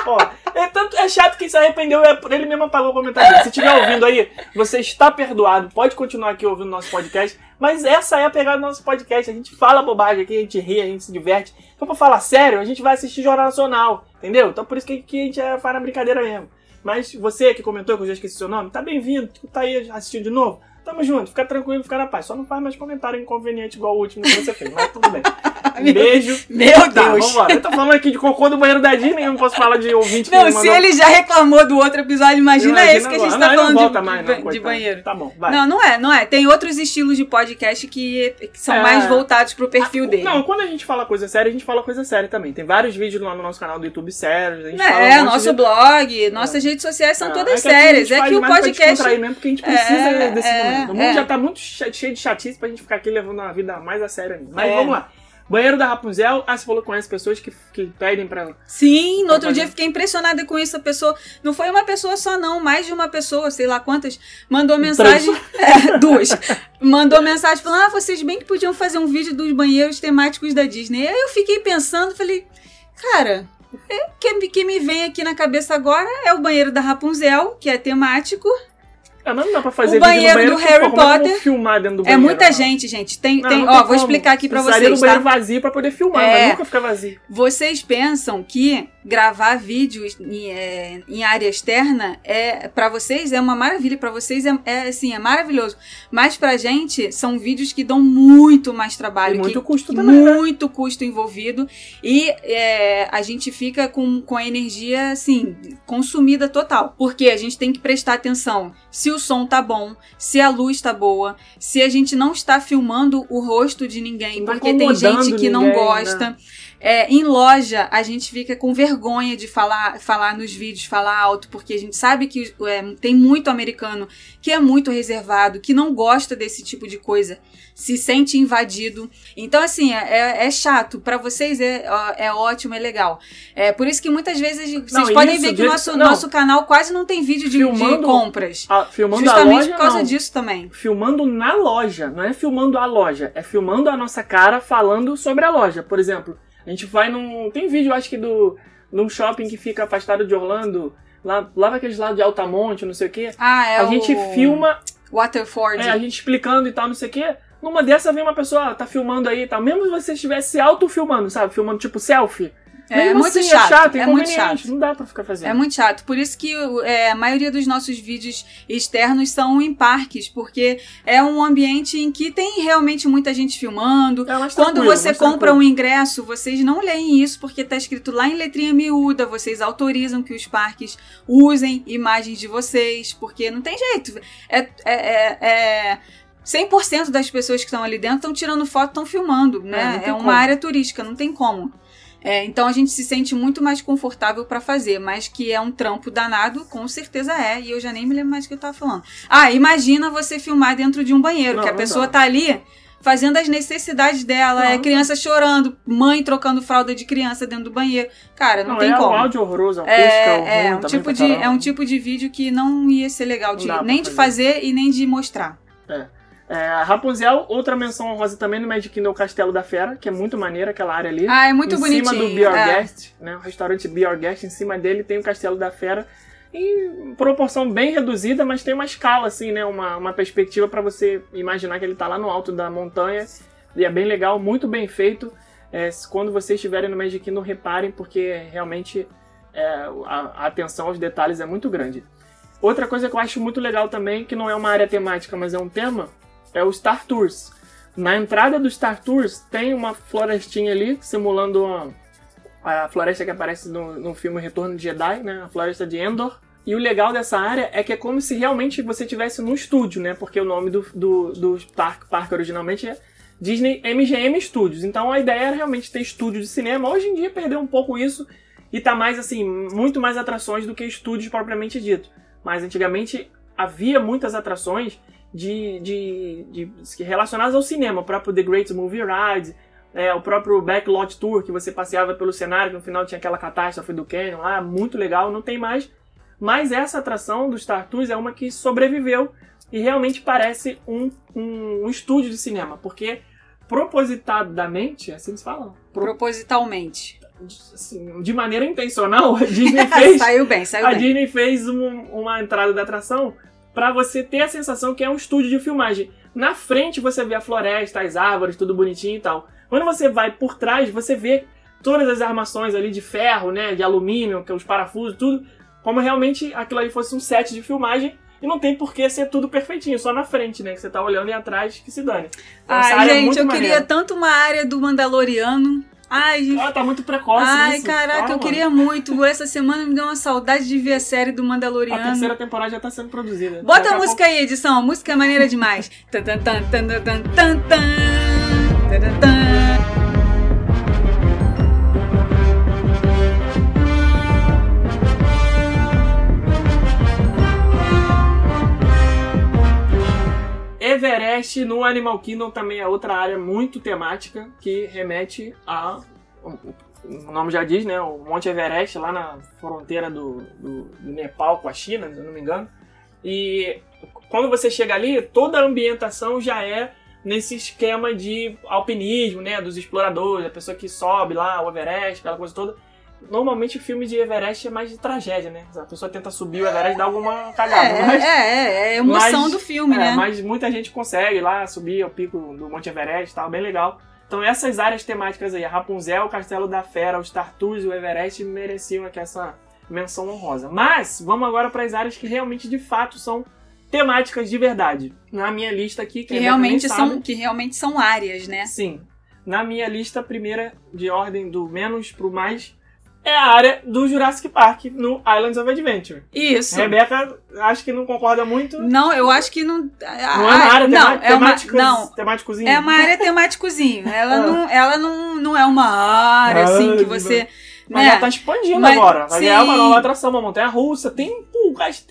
É, tanto, é chato que se arrependeu, é, ele mesmo apagou o comentário. Se estiver ouvindo aí, você está perdoado. Pode continuar aqui ouvindo nosso podcast. Mas essa é a pegada do nosso podcast. A gente fala bobagem aqui, a gente ri, a gente se diverte. Então, pra falar sério, a gente vai assistir Jornal Nacional, entendeu? Então, por isso que aqui a gente é, faz na brincadeira mesmo. Mas você que comentou, que eu já esqueci seu nome, tá bem-vindo. Tu tá aí assistindo de novo. Tamo junto, fica tranquilo, fica na paz. Só não faz mais comentário inconveniente igual o último que você fez, mas tudo bem. [laughs] Um beijo. Meu Tá, Deus. vambora. Eu tô falando aqui de cocô do banheiro da Disney, eu não posso falar de ouvinte que Não, se mandou- ele já reclamou do outro episódio, imagina, Imagina esse que a gente agora. tá Não, não falando volta de, mais, não, de coitado. banheiro. Tá bom, vai. Não, não é, não é. Tem outros estilos de podcast que, que são É. mais voltados pro perfil Ah, dele. Não, quando a gente fala coisa séria, a gente fala coisa séria também. Tem vários vídeos lá no nosso canal do YouTube sérios. A gente fala É, um nosso de... blog, nossas redes sociais são É, todas é que a sérias. É que o pra podcast. descontrair mesmo, porque a gente precisa É, desse é, momento. O mundo é. já tá muito che- cheio de chatice pra gente ficar aqui levando a vida mais a sério ainda. Mas É. vamos lá. Banheiro da Rapunzel, ah, você falou que conhece pessoas que, que pedem pra. Sim, no outro Tá dia fiquei impressionada com isso. A pessoa. Não foi uma pessoa só, não. Mais de uma pessoa, sei lá quantas, mandou mensagem. [laughs] É, duas. Mandou mensagem falando: Ah, vocês bem que podiam fazer um vídeo dos banheiros temáticos da Disney. Aí eu fiquei pensando, falei, cara. é, que, que me vem aqui na cabeça agora é o banheiro da Rapunzel, que é temático. Ah, mas não dá pra fazer O banheiro banheiro do Harry pô, é eu Potter filmar dentro do É banheiro. muita Não. gente, gente. Tem, Não, tem, não ó, tem vou explicar aqui pra Precisaria vocês, do banheiro tá? vazio pra poder filmar, É. mas nunca fica vazio. Vocês pensam que gravar vídeos em, é, em área externa é para vocês é uma maravilha, para vocês é, é assim, é maravilhoso. Mas pra gente são vídeos que dão muito mais trabalho, E muito que, custo também, né? muito custo envolvido e é, a gente fica com, com a energia assim consumida total, porque a gente tem que prestar atenção se o som tá bom, se a luz tá boa, se a gente não está filmando o rosto de ninguém, Não tá porque tem gente que não ninguém, né? É, em loja, a gente fica com vergonha de falar, falar nos vídeos, falar alto, porque a gente sabe que é, tem muito americano que é muito reservado, que não gosta desse tipo de coisa, se sente invadido. Então, assim, é, é chato. Pra vocês é, é ótimo, é legal. É por isso que muitas vezes vocês Não, podem isso, ver que de- o nosso, não. nosso canal quase não tem vídeo de, de Filmando- compras. Ah, filmando a Justamente loja, por causa não. disso também. Filmando na loja, não é filmando a loja, é filmando a nossa cara falando sobre a loja. Por exemplo, a gente vai num. Tem vídeo, acho que do. num shopping que fica afastado de Orlando, lá, lá naqueles lados de Altamonte, não sei o quê. Ah, é a o gente filma, Waterford. é, a gente explicando e tal, não sei o quê. Numa dessa vem uma pessoa, ah, tá filmando aí e tal. Mesmo se você estivesse se auto-filmando, sabe? Filmando tipo selfie. É, Mesmo muito assim, chato, É chato, é muito chato. Não dá pra ficar fazendo. É muito chato. Por isso que é, a maioria dos nossos vídeos externos são em parques, porque é um ambiente em que tem realmente muita gente filmando. É mais Quando você mais compra um ingresso, vocês não leem isso porque tá escrito lá em letrinha miúda. Vocês autorizam que os parques usem imagens de vocês, porque não tem jeito. É, é, é, é 100% das pessoas que estão ali dentro estão tirando foto, estão filmando, É, né? tem É, uma como. área turística, não tem como. É, então a gente se sente muito mais confortável pra fazer, mas que é um trampo danado, com certeza é, e eu já nem me lembro mais o que eu tava falando. Ah, imagina você filmar dentro de um banheiro, Não, que a não pessoa dá. tá ali fazendo as necessidades dela, Não, é não criança chorando, mãe trocando fralda de criança dentro do banheiro. Cara, não, Não, tem é como. um áudio horroroso, a acústica É, ruim é, um tipo de, é um tipo de vídeo que não ia ser legal Não de, nem de fazer. fazer e nem de mostrar. É, Rapunzel, outra menção honrosa também no Magic Kingdom, o Castelo da Fera, que é muito maneiro aquela área ali. Ah, é muito em bonitinho. cima do Be Our é. Guest, né? O restaurante Be Our Guest, em cima dele tem o Castelo da Fera. Em proporção bem reduzida, mas tem uma escala, assim, né? Uma, uma perspectiva para você imaginar que ele tá lá no alto da montanha. E é bem legal, muito bem feito. É, quando vocês estiverem no Magic Kingdom, reparem, porque realmente é, a, a atenção aos detalhes é muito grande. Outra coisa que eu acho muito legal também, que não é uma área temática, mas é um tema, é o Star Tours. Na entrada do Star Tours tem uma florestinha ali, simulando a, floresta que aparece no, no filme Retorno de Jedi, né? A floresta de Endor. E o legal dessa área é que é como se realmente você estivesse num estúdio, né? Porque o nome do, do, do parque, parque originalmente é Disney MGM Studios. Então a ideia era realmente ter estúdio de cinema. Hoje em dia perdeu um pouco isso e tá mais assim, muito mais atrações do que estúdios propriamente dito. Mas antigamente havia muitas atrações de, de, de relacionadas ao cinema, o próprio The Great Movie Ride, é, o próprio Backlot Tour, que você passeava pelo cenário, que no final tinha aquela catástrofe do Canyon lá, muito legal, não tem mais. Mas essa atração do Star Tours é uma que sobreviveu e realmente parece um, um, um estúdio de cinema, porque propositadamente, assim se fala? Pro- Propositalmente. assim, de maneira intencional, a [laughs] Disney fez saiu bem, saiu a bem. Disney fez um- uma entrada da atração pra você ter a sensação que é um estúdio de filmagem. Na frente você vê a floresta, as árvores, tudo bonitinho e tal. Quando você vai por trás, você vê todas as armações ali de ferro, né, de alumínio, que é os parafusos, tudo, como realmente aquilo ali fosse um set de filmagem. E não tem por que ser tudo perfeitinho, só na frente, né? Que você tá olhando e atrás que se dane. Então, essa Ai, é gente, eu maneira. queria tanto uma área do Mandaloriano. Ai, gente. Ah, tá muito precoce Ai, isso. caraca, Calma. eu queria muito. Essa semana me deu uma saudade de ver a série do A Mandaloriano. terceira temporada já tá sendo produzida. Bota Daqui a a música aí, edição. A música é maneira demais. Tan, tan, tan, tan, tan, tan, tan, tan. Tan, Everest no Animal Kingdom também é outra área muito temática que remete a. O nome já diz, né? O Monte Everest, lá na fronteira do, do, do Nepal com a China, se eu não me engano. E quando você chega ali, toda a ambientação já é nesse esquema de alpinismo, né? Dos exploradores, a pessoa que sobe lá, o Everest, aquela coisa toda. Normalmente o filme de Everest é mais de tragédia, né? A pessoa tenta subir o Everest e dá alguma cagada. É, mas- é, é, é a emoção mas- do filme, é, né? Mas muita gente consegue lá subir ao pico do Monte Everest e tal, bem legal. Então essas áreas temáticas aí, a Rapunzel, o Castelo da Fera, o Star Tours e o Everest mereciam aqui essa menção honrosa. Mas vamos agora para as áreas que realmente de fato são temáticas de verdade. Na minha lista aqui, que, nem realmente, sabe, são, que realmente são áreas, né? Sim. Na minha lista, a primeira de ordem do menos pro mais é a área do Jurassic Park no Islands of Adventure. Isso. Rebeca, acho que não concorda muito. Não, eu acho que não. Não é uma área não, tema- é uma, não, temáticozinho? é uma área temáticozinho. Ela, Ah. [laughs] não, ela não, não é uma área assim que você. Mas né? ela tá expandindo Mas- agora. Vai ganhar uma sim. nova atração, uma montanha russa. Tem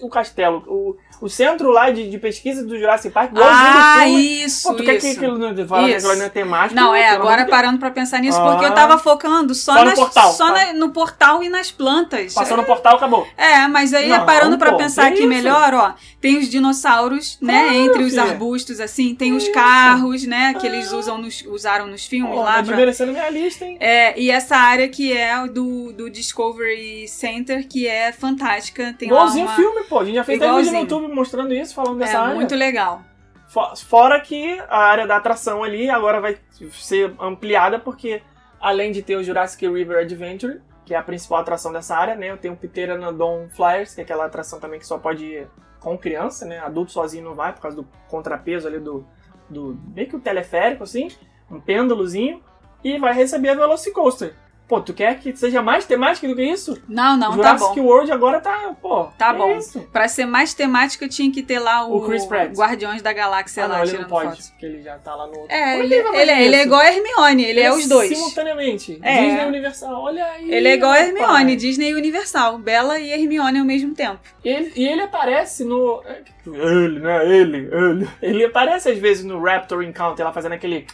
o castelo, o, o centro lá de, de pesquisa do Jurassic Park, Ah, filme. isso. Pô, tu quer que isso. aquilo não fala que Isso. aquilo não é temático? Não, é, agora Deus. parando pra pensar nisso, porque Ah. eu tava focando só, Só no nas, portal, só tá. na- no portal e nas plantas. Passou no portal, acabou. É, mas aí Não, parando pra pô, pensar aqui isso? melhor, ó, tem os dinossauros, né, Claro, entre os filha. arbustos assim, tem os Isso. carros, né, que Ah. eles usam nos, usaram nos filmes Pô, lá tá pra... minha lista, hein? É, e essa área que é do, do Discovery Center, que é fantástica, tem Igualzinho lá uma... filme, pô. A gente já fez até vídeo no Igualzinho. Mostrando isso, falando É dessa área. muito legal. Fo- Fora que a área da atração ali agora vai ser ampliada, porque além de ter o Jurassic River Adventure, que é a principal atração dessa área, né? Eu tenho o Pteranodon Flyers, que é aquela atração também que só pode ir com criança, né? Adulto sozinho não vai, por causa do contrapeso ali do. do meio que o teleférico, assim, um pêndulozinho. E vai receber a Velocicoaster. Pô, tu quer que seja mais temática do que isso? Não, não, tá Jurassic bom. World agora tá, pô. Tá que bom. Isso? Pra ser mais temática, tinha que ter lá o, O Chris Pratt. Guardiões da Galáxia ah, lá não, ele tirando não pode, fotos. porque ele já tá lá no outro. É, Como ele, fazer ele, é- ele é igual a Hermione, ele é, os dois. Simultaneamente. É. Disney e Universal, olha aí. Ele é igual a. Hermione, Disney e Universal. Bela e Hermione ao mesmo tempo. Ele, e ele aparece no. Ele, né? Ele, ele. Ele aparece às vezes no Raptor Encounter, lá fazendo aquele.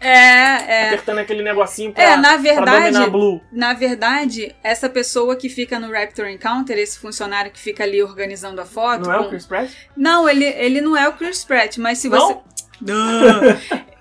É, é. apertando aquele negocinho pra, É, na verdade, dominar Blue. na verdade, essa pessoa que fica no Raptor Encounter, esse funcionário que fica ali organizando a foto. Não é o com- Chris Pratt? Não, ele, ele não é o Chris Pratt, mas se Não? [laughs] você.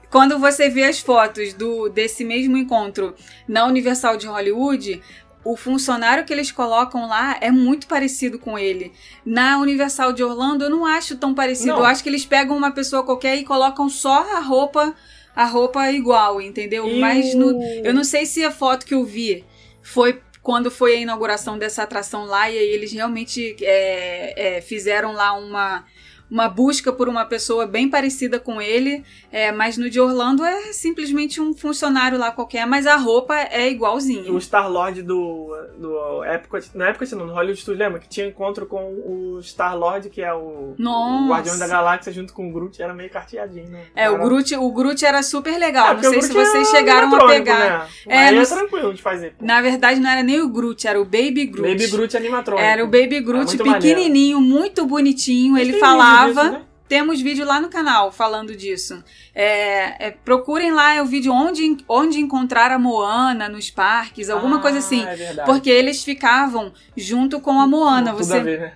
Quando você vê as fotos do desse mesmo encontro na Universal de Hollywood, o funcionário que eles colocam lá é muito parecido com ele. Na Universal de Orlando, eu não acho tão parecido. Não. Eu acho que eles pegam uma pessoa qualquer e colocam só a roupa, a roupa igual, entendeu? E Mas no- eu não sei se a foto que eu vi foi quando foi a inauguração dessa atração lá e aí eles realmente é, é, fizeram lá uma, uma busca por uma pessoa bem parecida com ele, é, mas no de Orlando é simplesmente um funcionário lá qualquer, mas a roupa é igualzinha. O Star-Lord do, do Epcot, na Epcot não, no Hollywood Studios, lembra? Que tinha encontro com o Star-Lord, que é o, o Guardião da Galáxia, junto com o Groot, era meio carteadinho, né? É, o Era- Groot, o Groot era super legal. É, não sei o se Groot vocês é chegaram a pegar. Né? É, Aí é tranquilo de fazer. Na verdade, não era nem o Groot, era o Baby Groot. Baby Groot animatrônico. Era o Baby Groot pequenininho, muito bonitinho. Ele falava. Disso, né? Temos vídeo lá no canal falando disso. É, é, procurem lá é o vídeo onde, onde encontrar a Moana nos parques, alguma Ah, coisa assim. É. Porque eles ficavam junto com a Moana. Tudo Você... a ver, né?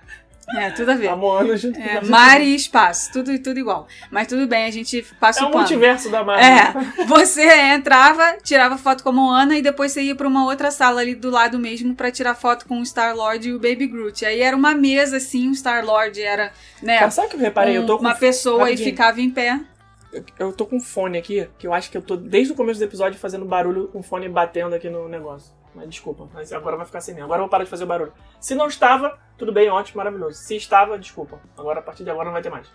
É, tudo a ver. A Moana junto É, com mar e espaço, tudo, tudo igual. Mas tudo bem, a gente passa É o o pano. multiverso da Marvel. É, você entrava, tirava foto com a Moana e depois você ia pra uma outra sala ali do lado mesmo pra tirar foto com o Star-Lord e o Baby Groot. Aí era uma mesa assim, o Star-Lord era, né, Cara, sabe o que eu reparei? eu tô um- com uma pessoa e rapidinho. ficava em pé. Eu, eu tô com fone aqui, que eu acho que eu tô desde o começo do episódio fazendo barulho com o fone batendo aqui no negócio. Mas desculpa, mas agora vai ficar assim mesmo. Agora eu vou parar de fazer barulho. Se não estava, tudo bem, ótimo, maravilhoso. Se estava, desculpa. Agora, a partir de agora, não vai ter mais.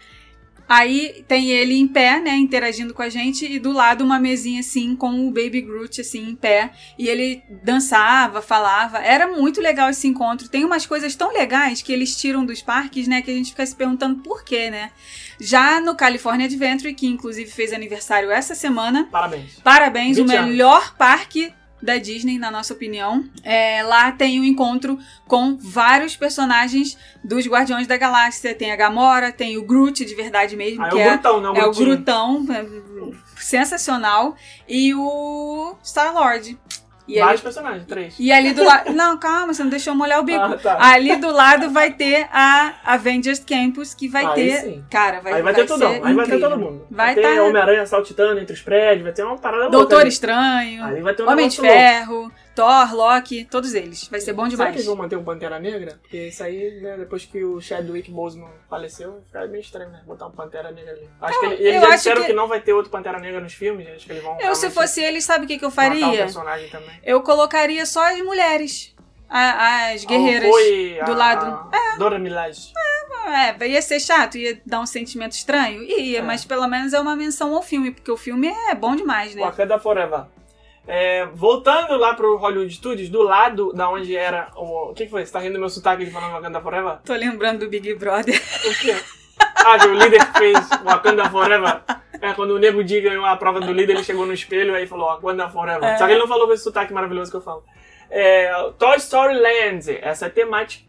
Aí tem ele em pé, né, interagindo com a gente, e do lado uma mesinha assim com o Baby Groot assim em pé, e ele dançava, falava. Era muito legal esse encontro. Tem umas coisas tão legais que eles tiram dos parques, né, que a gente fica se perguntando por quê, né? Já no California Adventure, que inclusive fez aniversário essa semana, Parabéns. Parabéns, o 20 anos. melhor parque da Disney, na nossa opinião. É, lá tem um encontro com vários personagens dos Guardiões da Galáxia. Tem a Gamora, tem o Groot de verdade mesmo, Ah, é que o é, Grutão, não o é o. Grutão, é, sensacional, e o Star-Lord. E Vários ali, personagens, três. e ali do lado... Não, calma, você não deixou molhar o bico. Ah, tá. Ali do lado vai ter a Avengers Campus, que vai Aí ter... sim. Cara, vai, Aí vai, ter ser tudão, aí vai ter incrível. todo mundo. Vai ter tá- Homem-Aranha saltitando entre os prédios, vai ter uma parada louca. Doutor. Estranho... Aí vai ter um Homem de negócio louco. Thor, Loki, todos eles. Vai ser bom Será que demais. eles vão manter um Pantera Negra? Porque isso aí, né, depois que o Chadwick Boseman faleceu, fica meio estranho, né? Botar um Pantera Negra ali. Acho que ele, e eles eu já disseram que... que- não vai ter outro Pantera Negra nos filmes, acho que eles vão Eu, se fosse ele, sabe o que, que eu faria? personagem também. Eu colocaria só as mulheres. a- As guerreiras. Foi do a, lado. A Dora Milaje. É, ia ser chato, ia dar um sentimento estranho. Ia, É. mas pelo menos é uma menção ao filme, porque o filme é bom demais, né? Wakanda Forever. É, voltando lá pro Hollywood Studios, do lado da onde era o. O que que foi? Você tá rindo do meu sotaque de falando Wakanda Forever? Tô lembrando do Big Brother. O quê? Ah, que o líder que fez Wakanda Forever. É, quando o Nego Di ganhou a prova do líder, ele chegou no espelho e falou Wakanda Forever. É. Só que ele não falou com esse sotaque maravilhoso que eu falo. É, Toy Story Land, essa é temática.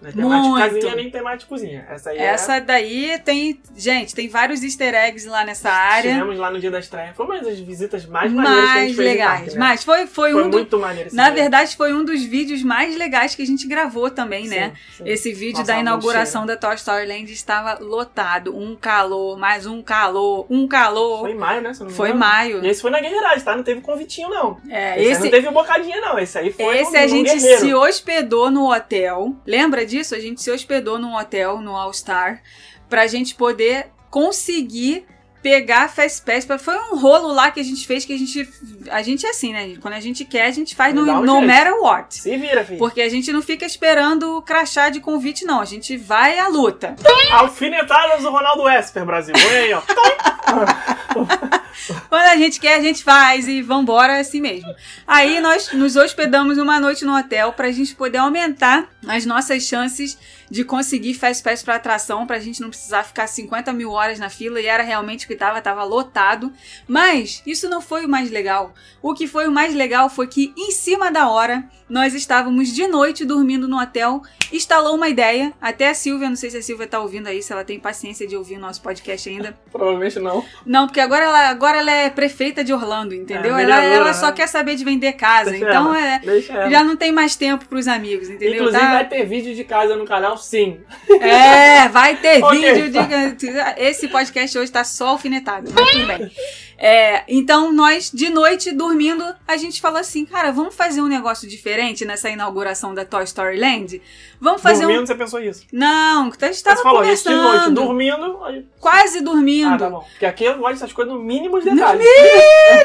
Não é temática Muito. casinha nem temática cozinha. Essa aí Essa é. daí tem. Gente, tem vários easter eggs lá nessa área. Tivemos lá no dia da estreia. Foi uma das visitas mais maneiras que a gente Mais fez em legais. parque, né? Mas foi, foi, Foi um do- muito maneiro esse Na verdade, foi um dos vídeos mais legais que a gente gravou também, né? Sim, sim. Esse vídeo Nossa, da um inauguração da Toy Story Land estava lotado. Um calor, mais um calor, um calor. Foi em maio, né? Foi engano. maio. E esse foi na guerreiragem, tá? Não teve convitinho, não. É, esse, esse, não teve bocadinha, não. Esse aí foi esse no, a gente se hospedou no hotel. Lembra disso? A gente se hospedou num hotel, no All Star, pra gente poder conseguir pegar Fast Pass. Pra- Foi um rolo lá que a gente fez que a gente. A gente é assim, né? Quando a gente quer, a gente faz no, um no matter what. Se vira, filho. Porque a gente não fica esperando o crachá de convite, não. A gente vai à luta. Alfinetadas do Ronaldo Esper, Brasil. Oi, ó. [laughs] Quando a gente quer, a gente faz e vambora assim mesmo. Aí nós nos hospedamos uma noite no hotel pra gente poder aumentar as nossas chances de conseguir Fast Pass pra atração, pra gente não precisar ficar 50 mil horas na fila, e era realmente o que tava, tava lotado. Mas isso não foi o mais legal. O que foi o mais legal foi que, em cima da hora, nós estávamos de noite dormindo no hotel, instalou uma ideia, até a Silvia, não sei se a Silvia tá ouvindo aí, se ela tem paciência de ouvir o nosso podcast ainda. Provavelmente não. Não, porque agora ela, agora ela é prefeita de Orlando, entendeu? É, ela, ela só né? quer saber de vender casa, Deixa então ela, é... Ela. Já não tem mais tempo pros amigos, entendeu? Inclusive Tá- vai ter vídeo de casa no canal, sim. É, vai ter [laughs] Ok. vídeo. De... Esse podcast hoje tá só alfinetado, mas tudo bem. É, então, nós, de noite, dormindo, a gente falou assim, cara, vamos fazer um negócio diferente nessa inauguração da Toy Story Land? Vamos fazer dormindo, um... você pensou isso. Não, a gente tava Você falou isso de noite, conversando, dormindo. quase dormindo. Ah, tá bom. Porque aqui eu gosto dessas coisas no mínimo de detalhes.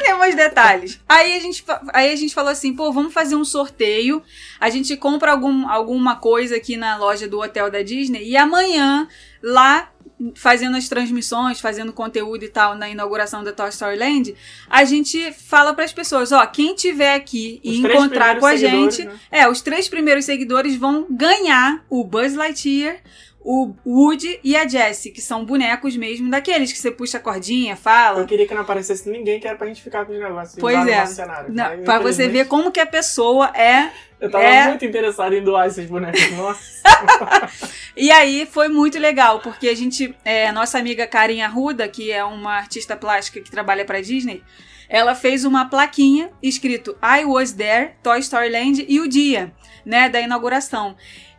Temos detalhes. Aí a, gente, aí a gente falou assim, pô, vamos fazer um sorteio. A gente compra algum, alguma coisa aqui na loja do hotel da Disney e amanhã, lá, fazendo as transmissões, fazendo conteúdo e tal na inauguração da Toy Story Land, a gente fala para as pessoas, ó, quem tiver aqui e encontrar com a gente, né? é, os três primeiros seguidores vão ganhar o Buzz Lightyear, o Woody e a Jessie, que são bonecos mesmo, daqueles que você puxa a cordinha, fala. Eu queria que não aparecesse ninguém, que era pra gente ficar com os negócios. Pois é. cenário. Não, Mas, pra você ver como que a pessoa é. Eu tava é- muito interessado em doar esses bonecos. [laughs] Nossa. E aí foi muito legal, porque a gente. É, nossa amiga Karin Arruda, que é uma artista plástica que trabalha pra Disney, ela fez uma plaquinha escrito I was there, Toy Story Land e o dia, né, da inauguração.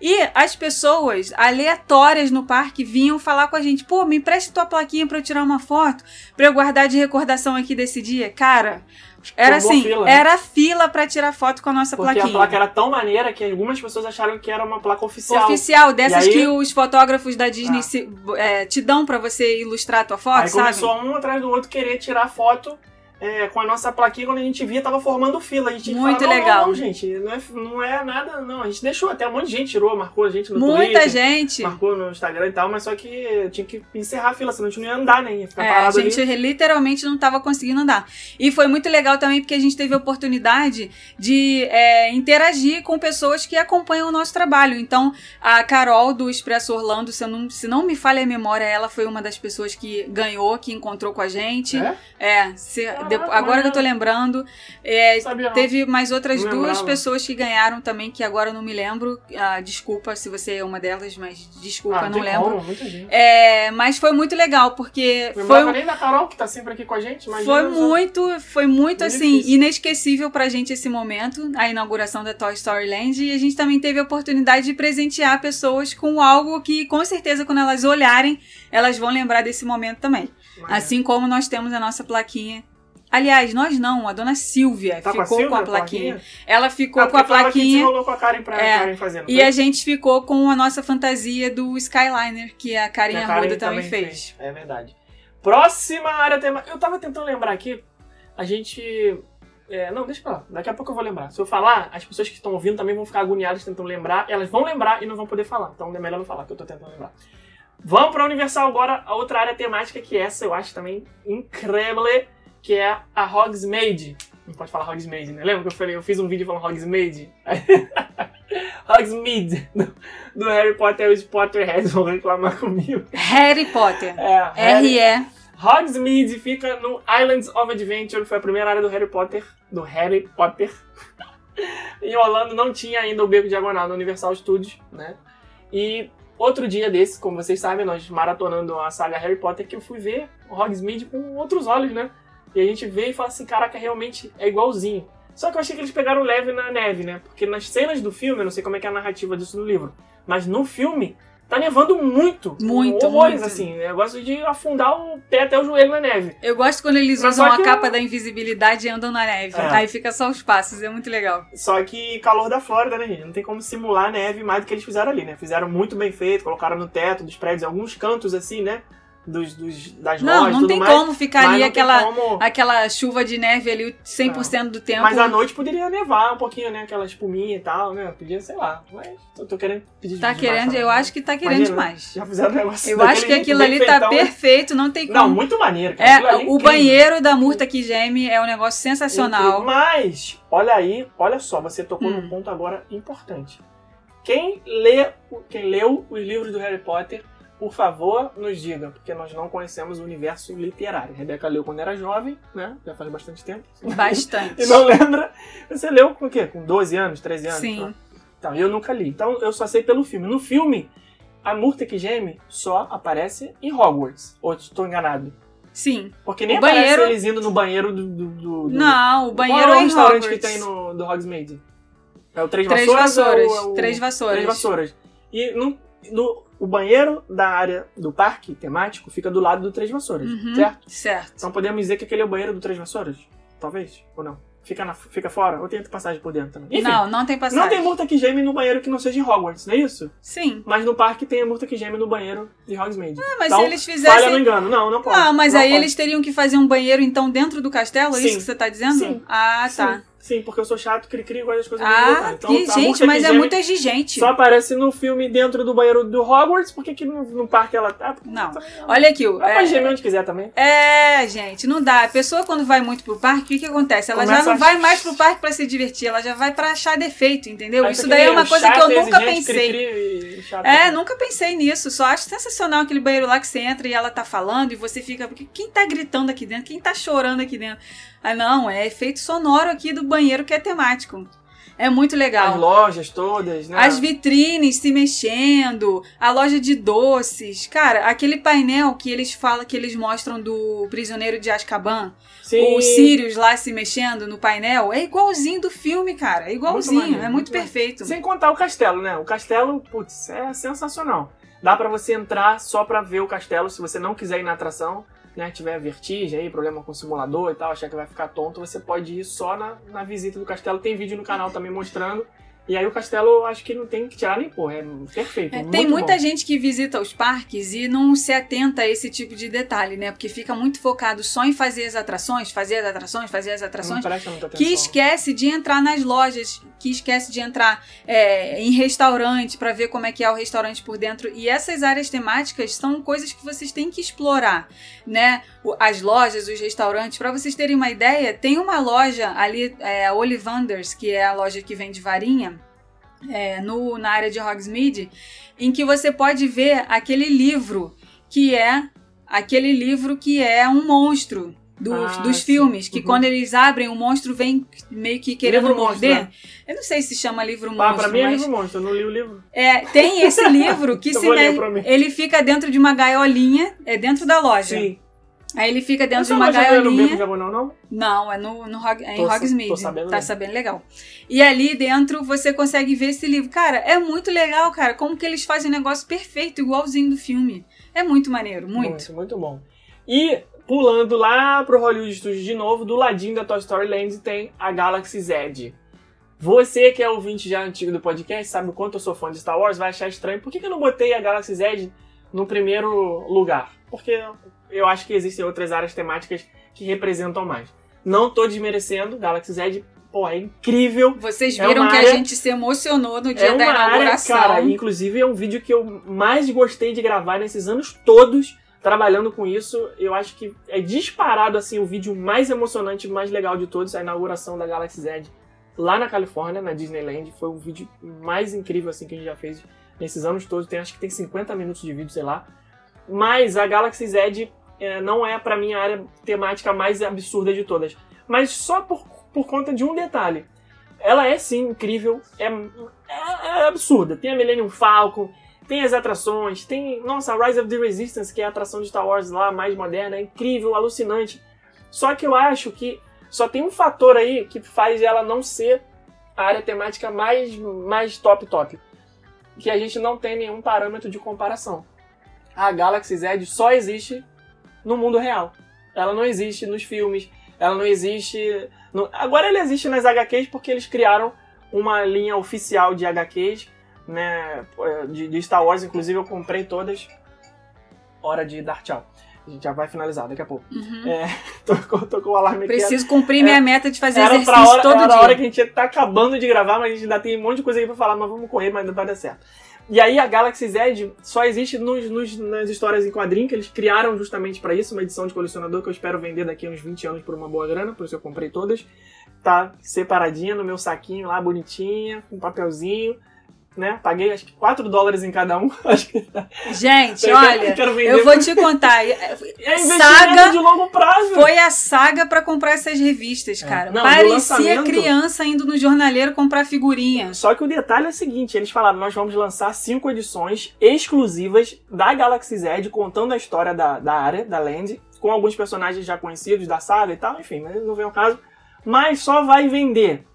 E as pessoas aleatórias no parque vinham falar com a gente: pô, me empreste tua plaquinha pra eu tirar uma foto, pra eu guardar de recordação aqui desse dia. Cara, era Formou assim, fila, né? era fila pra tirar foto com a nossa Porque plaquinha. a placa era tão maneira que algumas pessoas acharam que era uma placa oficial. Oficial, dessas aí- que os fotógrafos da Disney Ah. se- é, te dão pra você ilustrar a tua foto, Aí sabe? começou um atrás do outro querer tirar foto é, com a nossa plaquinha. Quando a gente via, tava formando fila. A gente Muito legal. Não, não, gente, não é, não é nada, não. A gente deixou, até um monte de gente tirou, marcou a gente no Muita Twitter. gente. Marcou no Instagram e tal, mas só que tinha que encerrar a fila, senão a gente não ia andar, nem ia ficar É, a parado gente ali. literalmente não estava conseguindo andar. E foi muito legal também porque a gente teve a oportunidade de é, interagir com pessoas que acompanham o nosso trabalho. Então, a Carol do Expresso Orlando, se, não, se não me falha a memória, ela foi uma das pessoas que ganhou, que encontrou com a gente. É? É, se- Caraca, depo- agora que eu tô lembrando. é. Teve mais outras Não duas lembrava. pessoas que ganharam também, que agora eu não me lembro. Ah, desculpa se você é uma delas, mas desculpa, Ah, não lembro. como. É, mas foi muito legal, porque Não foi, nem da Carol, que tá sempre aqui com a gente, imagina. foi muito, foi muito assim, difícil. inesquecível pra gente esse momento, a inauguração da Toy Story Land, e a gente também teve a oportunidade de presentear pessoas com algo que, com certeza, quando elas olharem, elas vão lembrar desse momento também. Assim como nós temos a nossa plaquinha. Aliás, nós não, a dona Silvia Tá com a ficou Silvia, com a plaquinha. plaquinha? Ela ficou Ah, com a que plaquinha. desenrolou com a Karen pra É, Karen fazendo. E a gente ficou com a nossa fantasia do Skyliner, que a Karin Que a Karen também, fez. É verdade. Próxima área tema. Eu tava tentando lembrar aqui. A gente. é, não, deixa pra lá. Daqui a pouco eu vou lembrar. Se eu falar, as pessoas que estão ouvindo também vão ficar agoniadas tentando lembrar. Elas vão lembrar e não vão poder falar. Então é melhor não falar, que eu tô tentando lembrar. Vamos pra Universal agora, a outra área temática que essa eu acho também incrível, que é a Hogsmeade. Não pode falar Hogsmeade, né? Lembra que eu falei, eu fiz um vídeo falando Hogsmeade? [laughs] Hogsmeade, do, do Harry Potter e os Potterheads vão reclamar comigo. Harry Potter. É, R.E. Hogsmeade fica no Islands of Adventure, foi a primeira área do Harry Potter, do Harry Potter. [laughs] em Orlando não tinha ainda o Beco Diagonal no Universal Studios, né? E outro dia desse, como vocês sabem, nós maratonando a saga Harry Potter, que eu fui ver o Hogsmeade com outros olhos, né? E a gente vê e fala assim, caraca, realmente é igualzinho. Só que eu achei que eles pegaram leve na neve, né? Porque nas cenas do filme, eu não sei como é que é a narrativa disso no livro, mas no filme tá nevando muito. Muito, Horrores, muito. assim. Negócio de afundar o pé até o joelho na neve. Eu gosto quando eles Mas usam a que capa eu- da invisibilidade e andam na neve. É. Aí fica só os passos, é muito legal. Só que calor da Flórida, né, gente? Não tem como simular neve mais do que eles fizeram ali, né? Fizeram muito bem feito, colocaram no teto dos prédios, alguns cantos assim, né? Dos, dos- das Não, lojas não tudo tem mais. como ficar ali não aquela, como- aquela chuva de neve ali 100% do tempo. Mas à noite poderia nevar um pouquinho, né? Aquela espuminha e tal, né? Podia, sei lá. Mas eu tô querendo pedir Tá demais, querendo, tá? eu acho que tá querendo Imagina, demais. Já fizeram um negócio Eu acho que aquilo ali tá perfeito, não tem como. Não, muito maneiro, cara. É, ali o banheiro da Murta que geme é um negócio sensacional. Mas, olha aí, olha só, você tocou Hum. num ponto agora importante. Quem, lê, quem leu os livros do Harry Potter, por favor, nos diga, porque nós não conhecemos o universo literário. Rebeca leu quando era jovem, né? Já faz bastante tempo. Bastante. [laughs] E não lembra. Você leu com o quê? Com 12 anos, 13 anos? Sim. Então, eu nunca li. Então, eu só sei pelo filme. No filme, a Murta que geme só aparece em Hogwarts. Ou estou enganado? Sim. Porque nem O aparece banheiro- eles indo no banheiro do... do, do- Não, o banheiro Qual é é o restaurante Hogwarts. que tem no, do Hogsmeade? É o Três, Três Vassouras? vassouras. ou é Três vassouras. Três Vassouras. E no, no- o banheiro da área do parque temático fica do lado do Três Vassouras, Uhum. certo? Certo. Então podemos dizer que aquele é o banheiro do Três Vassouras? Talvez? Ou não? Fica, na, fica fora? Ou tem passagem por dentro também? Enfim, Não, não tem passagem. não tem multa que geme no banheiro que não seja em Hogwarts, não é isso? Sim. Mas no parque tem a multa que geme no banheiro de Hogsmeade. Ah, mas então, se eles Falha no fizessem. engano. Não, não pode. Ah, mas Não aí pode. eles teriam que fazer um banheiro então dentro do castelo? É Sim. isso que você tá dizendo? Sim. Ah, tá. Sim, sim, porque eu sou chato, cri-cri, gosto das coisas muito Ah. Então, que, multa gente, mas é muito exigente. Só aparece no filme dentro do banheiro do Hogwarts, porque que no, no parque ela tá. Não. Ela Olha aqui, o- pode é, gemer onde quiser também. é, gente, não dá. A pessoa quando vai muito pro parque, o que que acontece? Ela Começa já não a- vai mais pro parque pra se divertir, ela já vai pra achar defeito, entendeu? Aí Isso daí é uma coisa que eu nunca pensei. cri-cri e chato. É, nunca pensei nisso. Só acho sensacional aquele banheiro lá que você entra e ela tá falando e você fica. "Porque Quem tá gritando aqui dentro? Quem tá chorando aqui dentro? Ah, não, é efeito sonoro aqui do banheiro que é temático. É muito As legal. lojas todas, né? As vitrines se mexendo, a loja de doces. Cara, aquele painel que eles falam, que eles mostram do prisioneiro de Azkaban, Sim. o Sirius lá se mexendo no painel, é igualzinho do filme, cara. É igualzinho, maneiro, é muito muito perfeito. Sem contar o castelo, né? O castelo, putz, é sensacional. Dá pra você entrar só pra ver o castelo, se você não quiser ir na atração, né? Tiver vertigem aí, problema com o simulador e tal, achar que vai ficar tonto, você pode ir só na, na visita do castelo. Tem vídeo no canal também mostrando. E aí o castelo, acho que não tem que tirar nem porra, é perfeito. É, tem muita bom. gente que visita os parques e não se atenta a esse tipo de detalhe, né? Porque fica muito focado só em fazer as atrações, fazer as atrações, fazer as atrações, que esquece de entrar nas lojas, que esquece de entrar é, em restaurante para ver como é que é o restaurante por dentro. E essas áreas temáticas são coisas que vocês têm que explorar, né? As lojas, os restaurantes. Para vocês terem uma ideia, tem uma loja ali, é, a Ollivanders, que é a loja que vende varinha, é, no, na área de Hogsmeade, em que você pode ver aquele livro que é aquele livro que é um monstro dos, Ah, dos sim. filmes, que Uhum. quando eles abrem, o monstro vem meio que querendo Livro monstro, morder. né? Eu não sei se chama livro Ah, monstro, pra mim é mas livro monstro, eu não li o livro. é, tem esse livro que [laughs] se me- ele fica dentro de uma gaiolinha, é dentro da loja. Sim. Aí ele fica dentro de uma loja não é no gaiolinha. Beco Jabonão, não? Não, é, no, é em Tô Hogsmeade. tô sabendo tá bem. sabendo legal. E ali dentro você consegue ver esse livro. Cara, é muito legal, cara. Como que eles fazem um negócio perfeito, igualzinho do filme. É muito maneiro, muito. Muito, muito bom. E pulando lá pro Hollywood Studios de novo, do ladinho da Toy Story Land tem a Galaxy Z. Você que é ouvinte já antigo do podcast, sabe o quanto eu sou fã de Star Wars, vai achar estranho. Por que, que eu não botei a Galaxy Z no primeiro lugar? Porque eu acho que existem outras áreas temáticas que representam mais. Não tô desmerecendo, Galaxy Z, pô, é incrível. Vocês É viram uma que área- a gente se emocionou no dia É da uma área, inauguração. cara, inclusive é um vídeo que eu mais gostei de gravar nesses anos todos trabalhando com isso. Eu acho que é disparado assim o vídeo mais emocionante, mais legal de todos, a inauguração da Galaxy Z lá na Califórnia, na Disneyland. Foi o vídeo mais incrível assim que a gente já fez nesses anos todos. Tem acho que tem 50 minutos de vídeo, sei lá. Mas a Galaxy Z é, não é pra mim a área temática mais absurda de todas. Mas só por, por conta de um detalhe. Ela é sim incrível, é, é, é absurda. Tem a Millennium Falcon, tem as atrações, tem, nossa, Rise of the Resistance, que é a atração de Star Wars lá mais moderna, é incrível, alucinante. Só que eu acho que só tem um fator aí que faz ela não ser a área temática mais, mais top top. Que a gente não tem nenhum parâmetro de comparação. A Galaxy Z só existe no mundo real. Ela não existe nos filmes, ela não existe. no- Agora ela existe nas HQs porque eles criaram uma linha oficial de HQs, né? De, de Star Wars, inclusive eu comprei todas. Hora de dar tchau. A gente já vai finalizar daqui a pouco. Uhum. É, [laughs] tô, com- tô com o alarme aqui. Preciso cumprir minha meta de fazer Era exercício hora, todo era dia. a hora que a gente tá acabando de gravar, mas a gente ainda tem um monte de coisa aí pra falar, mas vamos correr, mas não vai dar certo. E aí a Galaxy Z só existe nos, nos- nas histórias em quadrinho, que eles criaram justamente pra isso, uma edição de colecionador que eu espero vender daqui a uns 20 anos por uma boa grana, por isso eu comprei todas. Tá separadinha no meu saquinho lá, bonitinha, com papelzinho, né? Paguei acho que 4 dólares em cada um. [laughs] Que Gente, Eu quero- olha, quero vender eu vou te contar. [laughs] é investimento Saga de longo prazo. foi a saga pra comprar essas revistas, É. cara. Não, Parecia criança indo no jornaleiro comprar figurinha. Só que o detalhe é o seguinte, eles falaram, nós vamos lançar cinco edições exclusivas da Galaxy Z, contando a história da, da área, da Land, com alguns personagens já conhecidos da saga e tal, enfim, mas não vem ao caso. Mas só vai vender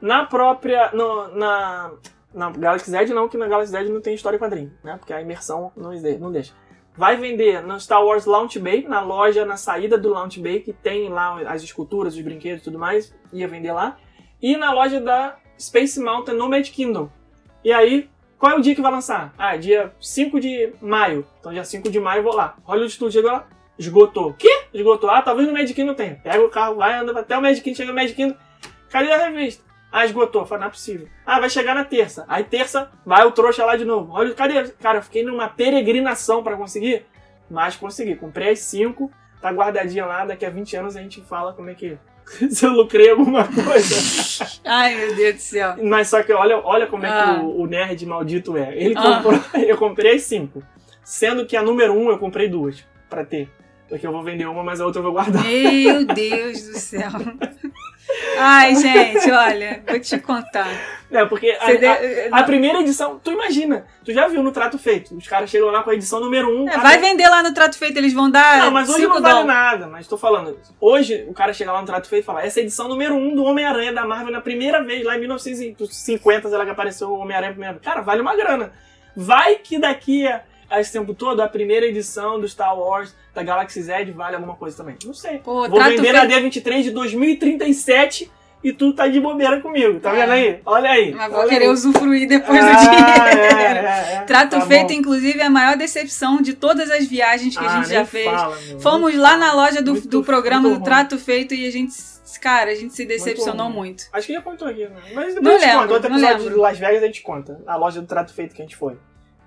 na própria... No, na, na Galaxy Z não, que na Galaxy Z não tem história e quadrinho, né? Porque a imersão não, não deixa. Vai vender no Star Wars Launch Bay, na loja, na saída do Launch Bay, que tem lá as esculturas, os brinquedos e tudo mais, ia vender lá. E na loja da Space Mountain no Magic Kingdom. E aí, qual é o dia que vai lançar? Ah, dia 5 de maio. Então, dia 5 de maio eu vou lá. Hollywood Studios chegou lá, esgotou. Quê? Esgotou. Ah, talvez no Magic Kingdom tenha. Pega o carro, vai, anda até o Magic Kingdom, chega no Magic Kingdom. Cadê a revista? Ah, esgotou. Fala, não é possível. Ah, vai chegar na terça. Aí terça, vai o trouxa lá de novo. Olha, cadê? Cara, eu fiquei numa peregrinação pra conseguir. Mas consegui. Comprei as 5, tá guardadinha lá. Daqui a 20 anos a gente fala como é que... [laughs] Se eu lucrei alguma coisa. [laughs] Ai, meu Deus do céu. Mas só que olha, olha como é Ah. que o, o nerd maldito é. Ele Ah. comprou, [laughs] eu comprei as cinco. Sendo que a número um eu comprei duas pra ter. Porque eu vou vender uma, mas a outra eu vou guardar. Meu Deus do céu. Ai, gente, olha, vou te contar. É, porque a, Você de- a- a primeira edição, tu imagina, tu já viu no Trato Feito. Os caras chegam lá com a edição número um. É, vai vender lá no trato feito, eles vão dar. Não, mas hoje não vale nada. Mas tô falando, hoje o cara chega lá no Trato Feito e fala: essa é a edição número um do Homem-Aranha da Marvel na primeira vez, lá em 1950, sei lá que apareceu o Homem-Aranha primeira vez. Cara, vale uma grana. Vai que daqui a, a esse tempo todo, a primeira edição do Star Wars da Galaxy Z vale alguma coisa também. Não sei. Pô, Vou vender na feito. D23 de 2037 e tu tá de bobeira comigo. Tá É. vendo aí? Olha aí. Mas vou querer aí. usufruir depois Ah, do dinheiro. é, é, é. Trato Tá feito, bom. inclusive, é a maior decepção de todas as viagens que a Ah, gente nem já fez. fala. Fomos lá na loja do, Muito- do programa muito do. Trato Feito e a gente, cara, a gente se decepcionou ruim. muito. Acho que já contou aqui, né? Mas depois Não a gente lembro, conta. Outro episódio de Las Vegas a gente conta. A loja do trato feito que a gente foi.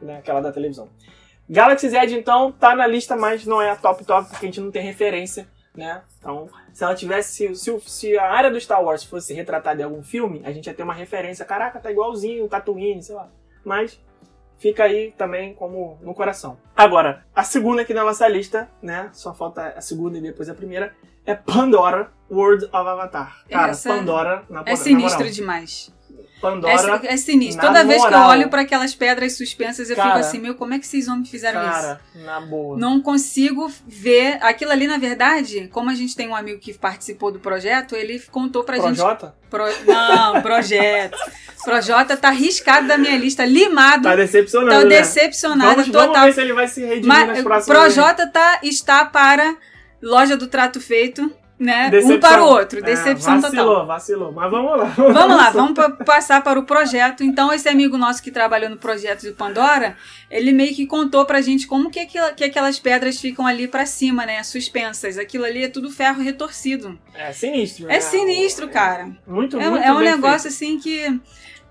Né? Aquela da televisão. Galaxy Z, então, tá na lista, mas não é a top top, porque a gente não tem referência, né? Então, se ela tivesse. Se, se, a área do Star Wars fosse retratada em algum filme, a gente ia ter uma referência. Caraca, tá igualzinho o Tatooine, sei lá. Mas fica aí também como no coração. Agora, a segunda aqui na nossa lista, né? Só falta a segunda e depois a primeira. É Pandora World of Avatar. Cara, Essa Pandora na É moral. demais. Pandora. É, é sinistro. Toda vez que eu moral. olho pra aquelas pedras suspensas, eu Cara, fico assim, meu, como é que esses homens fizeram isso? Cara, na boa. Não consigo ver. Aquilo ali, na verdade, como a gente tem um amigo que participou do projeto, ele contou pra gente. Projota? Pro... Não, [laughs] projeto. Projota tá riscado da minha lista, limado. Tá Tá né? decepcionada Vamos, total. vamos ver se ele vai se redimir nas Mas próximas... Projota tá, está para loja do trato feito, né? Decepção. Um para o outro. É, Decepção vacilou, total. Vacilou, Mas vamos lá. Vamos lá, vamos pa- passar para o projeto. Então, esse amigo nosso que trabalhou no projeto de Pandora, ele meio que contou pra gente como que, aquela- que aquelas pedras ficam ali pra cima, né? Suspensas. Aquilo ali é tudo ferro retorcido. É sinistro. É né? sinistro, cara. Muito, É, muito é um negócio assim que. feito.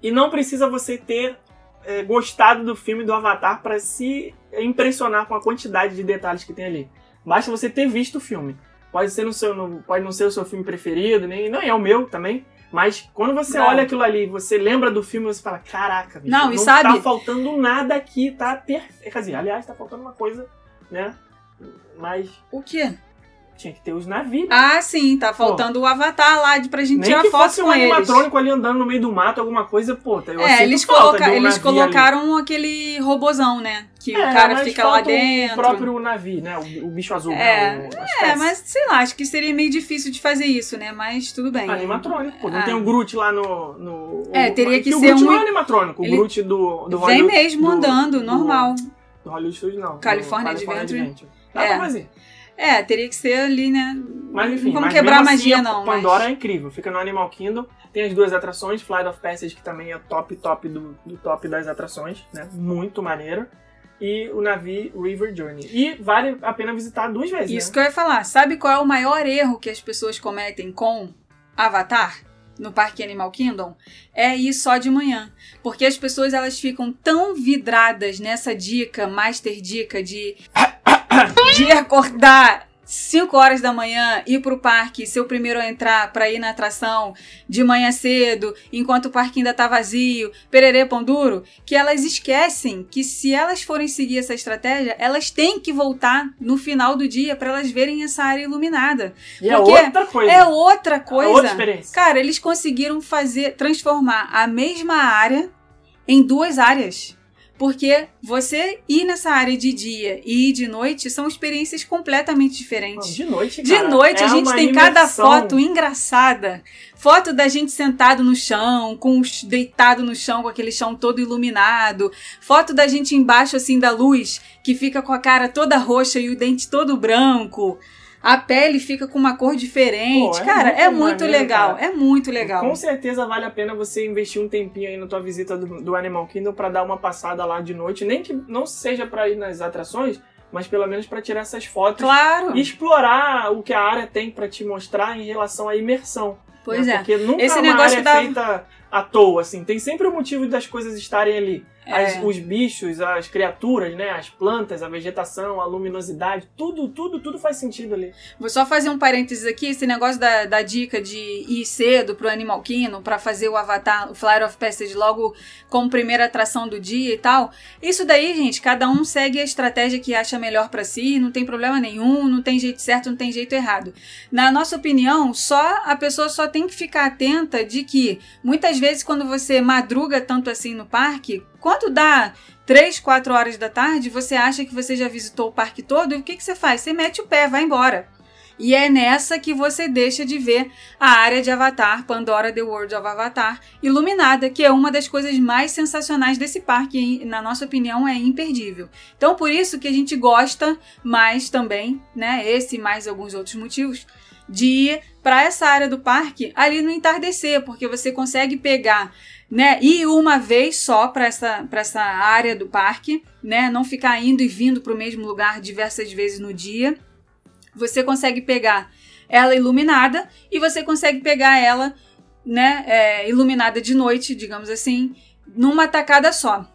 E não precisa você ter é, gostado do filme do Avatar pra se impressionar com a quantidade de detalhes que tem ali. Basta você ter visto o filme. Pode ser no seu, no- pode não ser o seu filme preferido, nem não é o meu também. Mas quando você Não. olha aquilo ali, você lembra do filme, você fala, caraca, bicho, Não, e não sabe- tá faltando nada aqui, tá perfeito. Quer dizer, aliás, tá faltando uma coisa, né? Mas O quê? Tinha que ter os navios. Ah, sim, tá faltando o avatar lá de, pra gente Nem tirar que foto fosse um eles. animatrônico ali andando no meio do mato, alguma coisa, pô, eu É, eles, coloca- um eles navio ali. colocaram aquele robozão, né? Que É, o cara fica lá dentro. O próprio navio, né? O, o bicho azul. É, né? O, É, mas sei lá, acho que seria meio difícil de fazer isso, né? Mas tudo bem. Animatrônico, pô. Não Ah. tem o Groot lá no. no É, o- teria que o ser Groot um- não é animatrônico. O Ele- Groot do, do Vem Hollywood- mesmo do- andando, do- normal. Do Hollywood Studios, não. do California Adventure. Dá É. pra fazer. É, teria que ser ali, né? Mas enfim, não vamos mas quebrar a magia, assim, não. Pandora mas... é incrível. Fica no Animal Kingdom. Tem as duas atrações, Flight of Passage, que também é top, top do, do top das atrações, né? Muito maneiro. e o navio River Journey. E vale a pena visitar duas vezes, Isso né? que eu ia falar. Sabe qual é o maior erro que as pessoas cometem com Avatar? No Parque Animal Kingdom, é ir só de manhã. Porque as pessoas elas ficam tão vidradas nessa dica, master dica de, [coughs] de acordar 5 horas da manhã, ir pro parque, ser o primeiro a entrar pra ir na atração de manhã cedo, enquanto o parque ainda tá vazio, pererê pão duro, que elas esquecem que se elas forem seguir essa estratégia, elas têm que voltar no final do dia pra elas verem essa área iluminada. E é Porque outra coisa. É outra coisa. outra experiência. Cara, eles conseguiram fazer transformar a mesma área em duas áreas. Porque você ir nessa área de dia e ir de noite são experiências completamente diferentes. De noite, De cara, noite é a gente tem cada imersão. foto engraçada. Foto da gente sentado no chão, com os- deitado no chão, com aquele chão todo iluminado. Foto da gente embaixo assim da luz, que fica com a cara toda roxa e o dente todo branco. A pele fica com uma cor diferente. Pô, é cara, muito é muito maneiro, legal. cara. É muito legal. Com certeza vale a pena você investir um tempinho aí na tua visita do, do Animal Kingdom pra dar uma passada lá de noite, nem que não seja pra ir nas atrações, mas pelo menos pra tirar essas fotos Claro. e explorar o que a área tem pra te mostrar em relação à imersão. Pois né? é. Porque nunca Esse negócio área dava- é feita à toa, assim. Tem sempre o motivo das coisas estarem ali. As- É. os bichos, as criaturas, né? As plantas, a vegetação, a luminosidade, tudo, tudo, tudo faz sentido ali. Vou só fazer um parênteses aqui, esse negócio da, da dica de ir cedo pro Animal Kingdom pra fazer o Avatar, o Flyer of Passage logo como primeira atração do dia e tal. Isso daí, gente, cada um segue a estratégia que acha melhor pra si, não tem problema nenhum, não tem jeito certo, não tem jeito errado. Na nossa opinião, só a pessoa só tem que ficar atenta de que muitas vezes quando você madruga tanto assim no parque, quando dá 3, 4 horas da tarde, você acha que você já visitou o parque todo e o que, que você faz? Você mete o pé, vai embora. E é nessa que você deixa de ver a área de Avatar, Pandora The World of Avatar, iluminada, que é uma das coisas mais sensacionais desse parque, e, na nossa opinião, é imperdível. Então, por isso que a gente gosta mais também, né? Esse mais alguns outros motivos, de ir para essa área do parque ali no entardecer, porque você consegue pegar né, ir uma vez só para essa, essa área do parque, né, não ficar indo e vindo para o mesmo lugar diversas vezes no dia. Você consegue pegar ela iluminada e você consegue pegar ela, né, é, iluminada de noite, digamos assim, numa tacada só.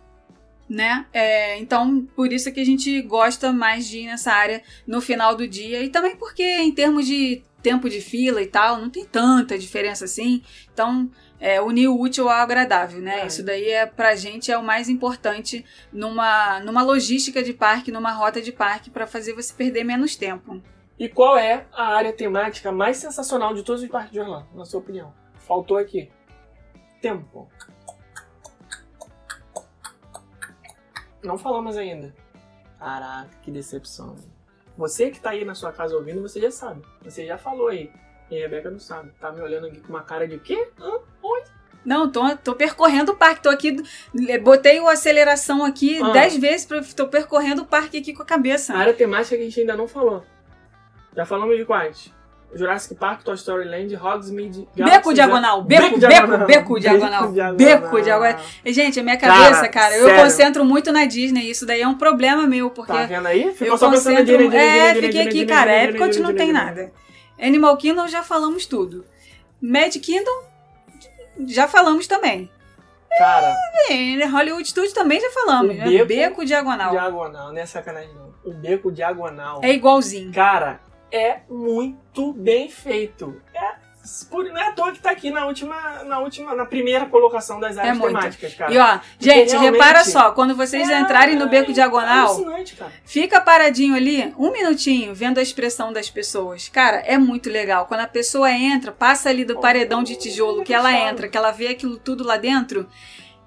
Né? É, então, por isso que a gente gosta mais de ir nessa área no final do dia e também porque em termos de tempo de fila e tal, não tem tanta diferença assim. Então, é, unir o útil ao agradável, né? É. Isso daí é pra gente é o mais importante numa, numa logística de parque, numa rota de parque, para fazer você perder menos tempo. E qual é a área temática mais sensacional de todos os parques de Orlando, na sua opinião? Faltou aqui. Tempo. Não falamos ainda. Caraca, que decepção. Você que tá aí na sua casa ouvindo, você já sabe. Você já falou aí. E a Rebeca não sabe. Tá me olhando aqui com uma cara de quê? Hã? Oi? Não, tô, tô percorrendo o parque, tô aqui, botei o aceleração aqui Ah. 10 vezes, pra, tô percorrendo o parque aqui com a cabeça. A área temática que a gente ainda não falou. Já falamos de quais? Jurassic Park, Toy Story Land, Hogsmeade, Beco Galaxy diagonal, Edge- beco, beco, beco diagonal, beco diagonal. Gente, a minha cabeça, Cara, cara, eu sério. concentro muito na Disney, isso daí é um problema meu, porque Tá vendo aí? Ficou eu só pensando na concentro... Disney, É, fiquei aqui, cara, Epcot Disney, não tem nada. Animal Kingdom já falamos tudo. Mad Kingdom já falamos também. Cara, É, Hollywood Studios também já falamos. Né? beco beco diagonal. diagonal, não é sacanagem não. O beco diagonal. É igualzinho. Cara, é muito bem feito. É, por, não é à toa que tá aqui na última, na última, na primeira colocação das áreas É temáticas, cara. E ó, gente, realmente- repara só, quando vocês É, entrarem no beco é diagonal. Fica paradinho ali, um minutinho, vendo a expressão das pessoas. Cara, é muito legal. Quando a pessoa entra, passa ali do paredão de tijolo, que ela entra, que ela vê aquilo tudo lá dentro,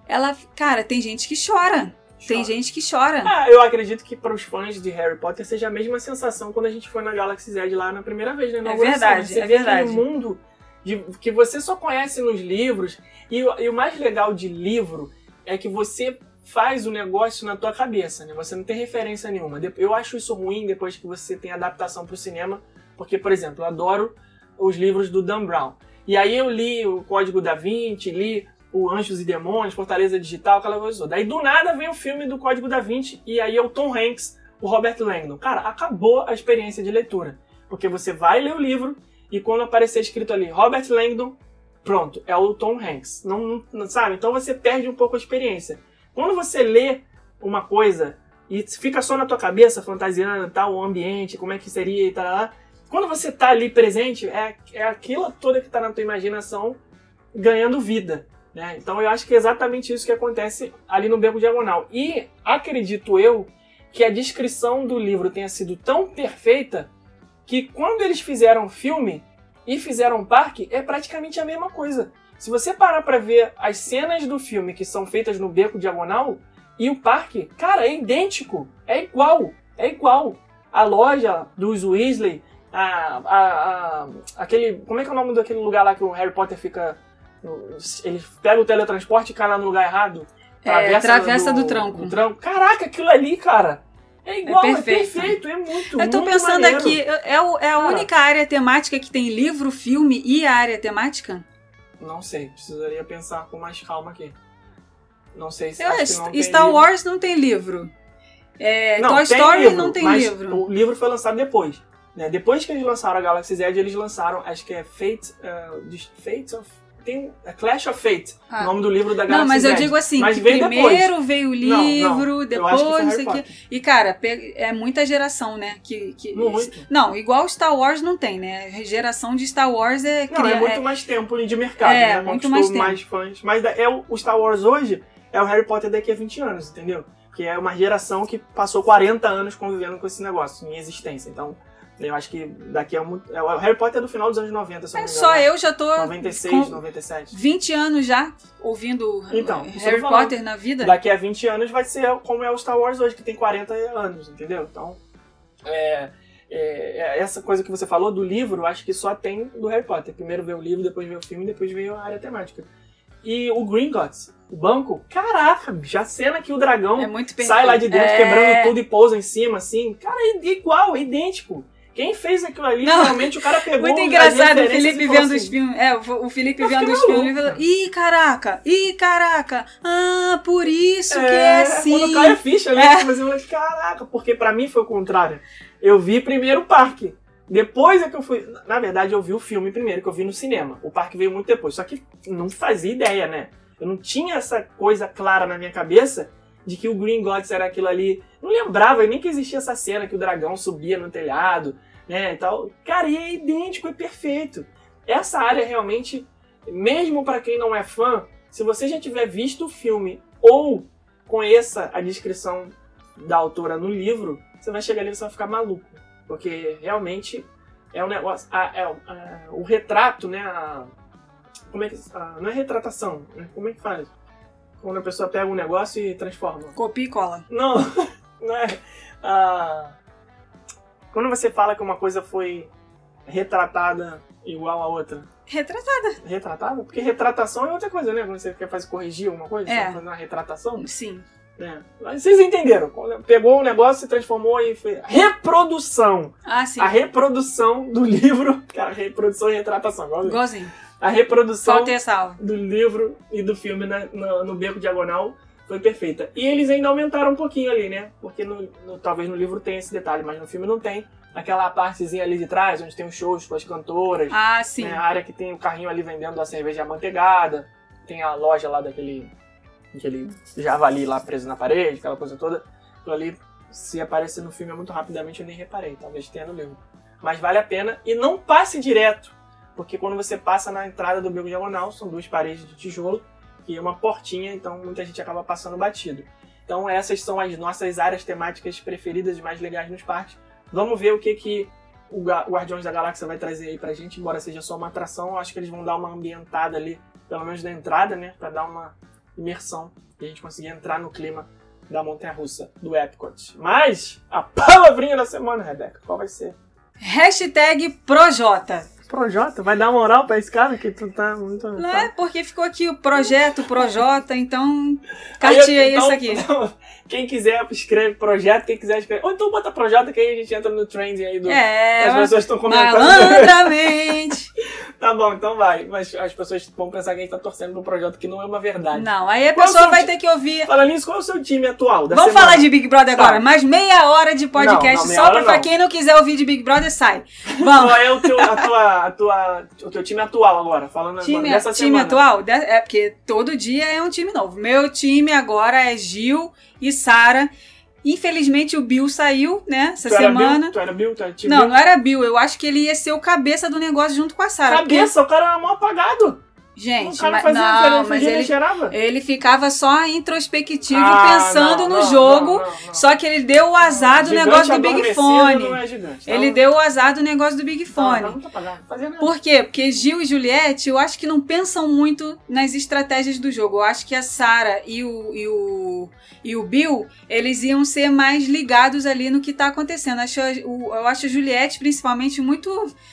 ela. Cara, tem gente que chora. Tem gente que chora. Ah, eu acredito que para os fãs de Harry Potter seja a mesma sensação quando a gente foi na Galaxy Z lá na primeira vez, na inauguração. verdade, Você é vê verdade. aquele mundo de- que você só conhece nos livros. E, o- e o mais legal de livro é que você faz o negócio na tua cabeça, né? Você não tem referência nenhuma. Eu acho isso ruim depois que você tem adaptação para o cinema, porque, por exemplo, eu adoro os livros do Dan Brown. E aí eu li o Código da Vinci, li o Anjos e Demônios, Fortaleza Digital, aquela coisa toda. Daí do nada vem o filme do Código da Vinci e aí é o Tom Hanks, o Robert Langdon. Cara, acabou a experiência de leitura. Porque você vai ler o livro e quando aparecer escrito ali Robert Langdon, pronto, é o Tom Hanks. Não, não, sabe? Então você perde um pouco a experiência. Quando você lê uma coisa e fica só na tua cabeça, fantasiando tal, o ambiente, como é que seria e tal, quando você tá ali presente, é, é aquilo toda que tá na tua imaginação ganhando vida. Né? Então eu acho que é exatamente isso que acontece ali no Beco Diagonal. E acredito eu que a descrição do livro tenha sido tão perfeita que quando eles fizeram filme e fizeram parque, é praticamente a mesma coisa. Se você parar para ver as cenas do filme que são feitas no Beco Diagonal e o parque, cara, é idêntico, é igual, é igual. A loja dos Weasley, a, a, a, aquele. Como é que é o nome daquele lugar lá que o Harry Potter fica. Ele pega o teletransporte e cai lá no lugar errado. É, travessa do, do, tronco. do, tronco. Caraca, aquilo ali, cara. É igual, é perfeito, é, perfeito, é muito, Eu tô muito pensando maneiro. aqui, é, o, é a Cara. única área temática que tem livro, filme e área temática? Não sei, precisaria pensar com mais calma aqui. Não sei se Eu acho Star livro. Wars não tem livro. É, Não, Toy Story livro, não tem livro. O livro foi lançado depois. Né? Depois que eles lançaram a Galaxy Z, eles lançaram, acho que é Fate. Uh, of. Tem. É Clash of Fate. Ah. O nome do livro da Galaxy Não, mas eu digo assim, Mas veio primeiro veio o Não, não, livro, que foi depois não sei o quê. E, cara, é muita geração, né? Que, que... Muito. Não, igual Star Wars não tem, né? Geração de Star Wars é... Não, é cria- muito mais tempo de mercado, É, né? muito mais tempo. mais fãs. Mas da- é o, o Star Wars hoje é o Harry Potter daqui a 20 anos, entendeu? Que é uma geração que passou 40 anos convivendo com esse negócio, em existência. Então, eu acho que daqui a muito. é, O Harry Potter é do final dos anos 90, se É não me só engano. eu já tô 96, com 97. 20 anos já ouvindo Então, Harry. Potter na vida. Daqui a 20 anos vai ser como é o Star Wars hoje, que tem 40 anos, entendeu? Então, é, é, é essa coisa que você falou do livro, eu acho que só tem do Harry Potter. Primeiro veio o livro, depois veio o filme, depois veio a área temática. E o Gringotts, o banco, caraca, já cena que o dragão É sai lá de dentro É. quebrando tudo e pousa em cima, assim. Cara, é igual, é idêntico. Quem fez aquilo ali, Não, realmente o cara [laughs] pegou Muito engraçado o Felipe falou vendo os assim, filmes. É, o Felipe vendo os filmes e falando: Ih, caraca! Ih, caraca! Ah, por isso que é assim. Quando cai a ficha, né? É. Tipo assim, eu falei, caraca, porque pra mim foi o contrário. Eu vi primeiro o parque. Depois é que eu fui. Na verdade, eu vi o filme primeiro, que eu vi no cinema. O parque veio muito depois. Só que não fazia ideia, né? Eu não tinha essa coisa clara na minha cabeça de que o Green Gods era aquilo ali. Não lembrava nem que existia essa cena que o dragão subia no telhado, né? E tal. Cara, e é idêntico, é perfeito. Essa área realmente, mesmo pra quem não é fã, se você já tiver visto o filme ou conheça a descrição da autora no livro, você vai chegar ali e você vai ficar maluco. Porque realmente é um negócio. a- é, a- o retrato, né? como é que. não é retratação, né? Como é que faz? Quando a pessoa pega um negócio e transforma. Copia e cola. Não, [laughs] não é. ah, quando você fala que uma coisa foi retratada igual a outra. Retratada. Retratada? Porque retratação é outra coisa, né? Quando você quer fazer corrigir alguma coisa, É. você uma retratação. Sim. né? Mas vocês entenderam. Pegou o negócio, se transformou e fez. Reprodução! Ah, sim. A reprodução do livro. [laughs] Cara, reprodução e retratação. igual- Igualzinho. A reprodução do livro e do filme na- no, no Beco Diagonal foi perfeita. E eles ainda aumentaram um pouquinho ali, né? Porque no, no- talvez no livro tenha esse detalhe, mas no filme não tem. Aquela partezinha ali de trás, onde tem os shows com as cantoras. Ah, sim. né? A área que tem o carrinho ali vendendo a cerveja amanteigada. Tem a loja lá daquele aquele javali lá preso na parede, aquela coisa toda. Aquilo ali, se aparecer no filme muito rapidamente, eu nem reparei. Talvez tenha no livro. Mas vale a pena. E não passe direto. Porque quando você passa na entrada do Beco Diagonal, são duas paredes de tijolo e uma portinha, então muita gente acaba passando batido. Então essas são as nossas áreas temáticas preferidas e mais legais nos parques. Vamos ver o que, que o Guardiões da Galáxia vai trazer aí pra gente, embora seja só uma atração, eu acho que eles vão dar uma ambientada ali, pelo menos na entrada, né? Pra dar uma imersão e a gente conseguir entrar no clima da montanha russa, do Epcot. Mas, a palavrinha da semana, Rebeca, qual vai ser? Hashtag Projota. Projota, vai dar moral pra esse cara que tu tá muito. Não é porque ficou aqui o projeto Projota, então carteei então, isso aqui. então, quem quiser escreve projeto, quem quiser escreve. Ou então bota projeto que aí a gente entra no trending aí do. É, As pessoas estão comentando. malandramente. [laughs] Tá bom, então vai. Mas as pessoas vão pensar que a gente tá torcendo pro projeto que não é uma verdade. Não, aí a Qual pessoa é seu vai ti- ter que ouvir. Falando nisso, qual é o seu time atual Vamos semana? falar de Big Brother agora, Tá. mais meia hora de podcast Não, não, só pra, quem não quiser ouvir de Big Brother, sai. [laughs] Vamos. Qual é o teu, a tua, a tua, o teu time atual agora? Falando Time, agora, dessa time semana. atual? De- É porque todo dia é um time novo. Meu time agora é Gil e Sara. Infelizmente o Bill saiu, né? Essa Tu era semana. Bill? Tu era Bill? Tu era Não, Bill? não era Bill. Eu acho que ele ia ser o cabeça do negócio junto com a Sara. porque- Cabeça, o cara era mal apagado. Gente, o cara mas, fazia não, não, mas ele ele, cheirava. ele ficava só introspectivo, Ah, pensando não, no não, jogo. Só que ele deu o azar do negócio do Big Fone. É gigante, tá? Ele deu o azar do negócio do Big Fone. não tá nada. Por quê? Porque Gil e Juliette, eu acho que não pensam muito nas estratégias do jogo. Eu acho que a Sarah e o, e o, e o Bill, eles iam ser mais ligados ali no que tá acontecendo. Acho, eu acho a Juliette, principalmente, muito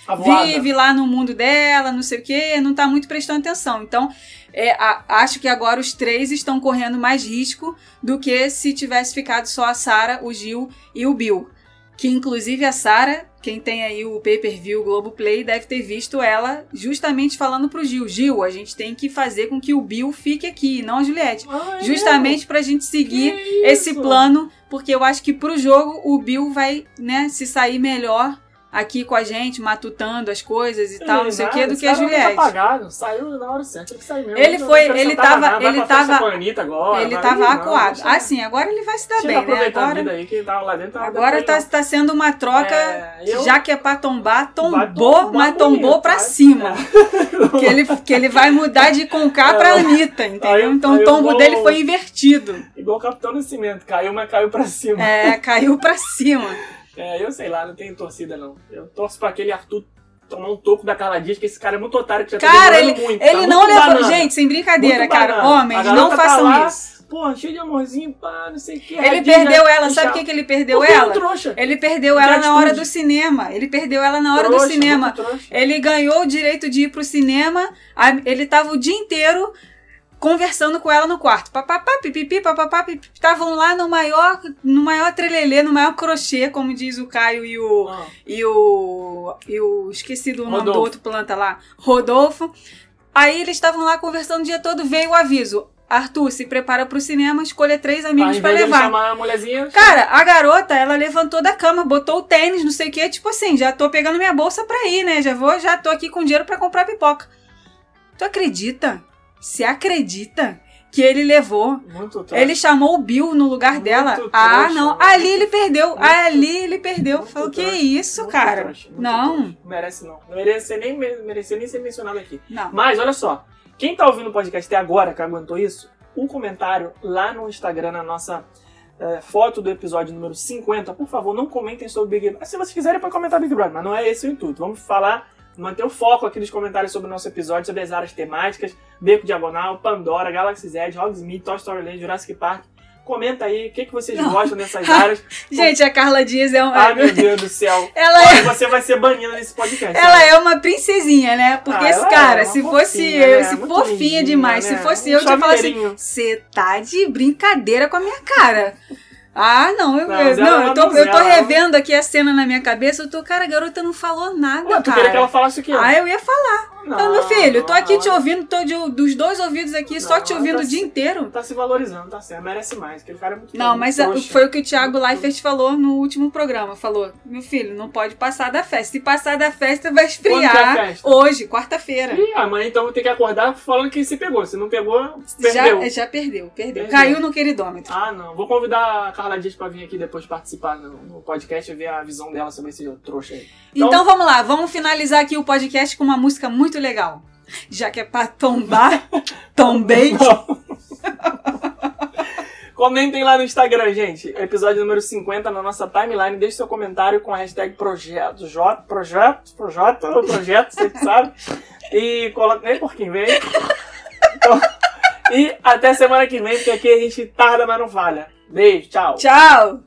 Avoada. vive lá no mundo dela, não sei o quê, não tá muito prestando atenção. Então, é, a- acho que agora os três estão correndo mais risco do que se tivesse ficado só a Sarah, o Gil e o Bill. Que inclusive a Sarah, quem tem aí o pay-per-view Globoplay, deve ter visto ela justamente falando pro Gil: Gil, a gente tem que fazer com que o Bill fique aqui, não a Juliette. Ah, é Justamente pra gente seguir esse plano, porque eu acho que pro jogo o Bill vai, né, se sair melhor aqui com a gente, matutando as coisas e tal, não sei o que, do que a tá Juliette. apagado, saiu na hora certa, ele que saiu mesmo. Ele foi- ele tava- nada, ele tava- agora, Ele tava não, acuado. deixa- Ah, sim, agora ele vai se dar bem, né? Agora, lá dentro. tava agora tá, tá sendo uma troca, É, eu- já que é pra tombar, tombou, tombar mas tombou bonito, pra vai. cima. [laughs] Que ele, que ele vai mudar de Conká pra Anitta, entendeu? Aí então aí o tombo vou- dele foi invertido. Igual o Capitão Nascimento, caiu, mas caiu pra cima. É, caiu pra cima. É, eu sei lá, não tenho torcida não. Eu torço pra aquele Arthur tomar um toco da Carla Dias, que esse cara é muito otário, que já tá Cara, demorando muito. Ele tá não levou. Gente, sem brincadeira, Muito cara. banana. Homens, não tá façam lá, isso. Pô, cheio de amorzinho, pá, não sei o que. Ele perdeu ela, sabe o que, que ele perdeu Porque ela? trouxa. Ele perdeu De ela na hora do cinema. Ele perdeu ela na hora Trouxa, do cinema. Ele ganhou o direito de ir pro cinema. Ele tava o dia inteiro conversando com ela no quarto. Papapá, pipipi, papapá, pipipi. Estavam lá no maior, no maior trelelê, no maior crochê, como diz o Caio e o, Ah, e o. E o. Esqueci do nome do outro planta lá. Rodolfo. Aí eles estavam lá conversando o dia todo, veio o aviso. Arthur, se prepara pro cinema, escolha três ao amigos dele levar. chamar a mulherzinha. Cara, a garota, ela levantou da cama, botou o tênis, não sei o que, tipo assim, já tô pegando minha bolsa pra ir, né? Já vou, já tô aqui com dinheiro pra comprar pipoca. Tu acredita? Se acredita que ele levou? Ele chamou o Bill no lugar Muito dela. trouxa, ah, não. Ali ele perdeu. muito- Ali ele perdeu. Falou, que trouxa, isso, cara? trouxa, não, trouxa. Merece não. Não merece nem, merecia nem ser mencionado aqui. não. Mas olha só, quem tá ouvindo o podcast até agora, que aguentou isso, um comentário lá no Instagram, na nossa eh, foto do episódio número 50, por favor, não comentem sobre Big Brother. Se vocês quiserem, pode comentar Big Brother, mas não é esse o intuito. Vamos falar, manter o foco aqui nos comentários sobre o nosso episódio, sobre as áreas temáticas, Beco Diagonal, Pandora, Galaxy Z, Hogsmeade, Toy Story Land, Jurassic Park. Comenta aí o que, que vocês Não. gostam dessas áreas. [laughs] Gente, a Carla Dias é uma. Ai, meu Deus do céu. [laughs] ela é. Olha, você vai ser banida nesse podcast. Ela é uma princesinha, né? Porque Ah, esse ela cara, é se fosse fofinha, eu, né? se Muito fofinha lindinha, demais, né? se fosse Um eu, eu tinha falado assim: você tá de brincadeira com a minha cara. Ah, não, eu, Não, eu- mas ela não, é eu, tô, eu tô revendo aqui a cena na minha cabeça, eu tô, cara, a garota não falou nada, Ué, tu cara. queria que ela falasse o quê? Ah, eu ia falar. Não, Então, meu filho, tô aqui te ouvindo, tô de- dos dois ouvidos aqui, só Não, te ouvindo tá o dia se- inteiro. Tá se valorizando, tá certo. Merece mais, aquele cara é muito Não, mas a- trouxa. foi o que o Thiago Leifert falou no último programa. Falou, meu filho, não pode passar da festa. Se passar da festa, vai é esfriar. festa? Hoje, quarta-feira. Ih, amanhã então vou ter que acordar falando que se pegou. Se não pegou, Já, perdeu. já perdeu, perdeu. Perdeu. Caiu no queridômetro. Ah, não. Vou convidar a Carla Dias pra vir aqui depois participar no, no podcast e ver a visão dela sobre esse trouxa aí. Então, Então- vamos lá, vamos finalizar aqui o podcast com uma música muito legal. Já que é pra tombar, [laughs] tombei. Comentem lá no Instagram, gente. Episódio número 50 na nossa timeline. Deixe seu comentário com a hashtag projeto. J, projeto, projeto, projeto, você que sabe. E coloca. Nem por quem vem. Então, e até semana que vem, porque aqui a gente tarda, mas não falha. Beijo, tchau. Tchau!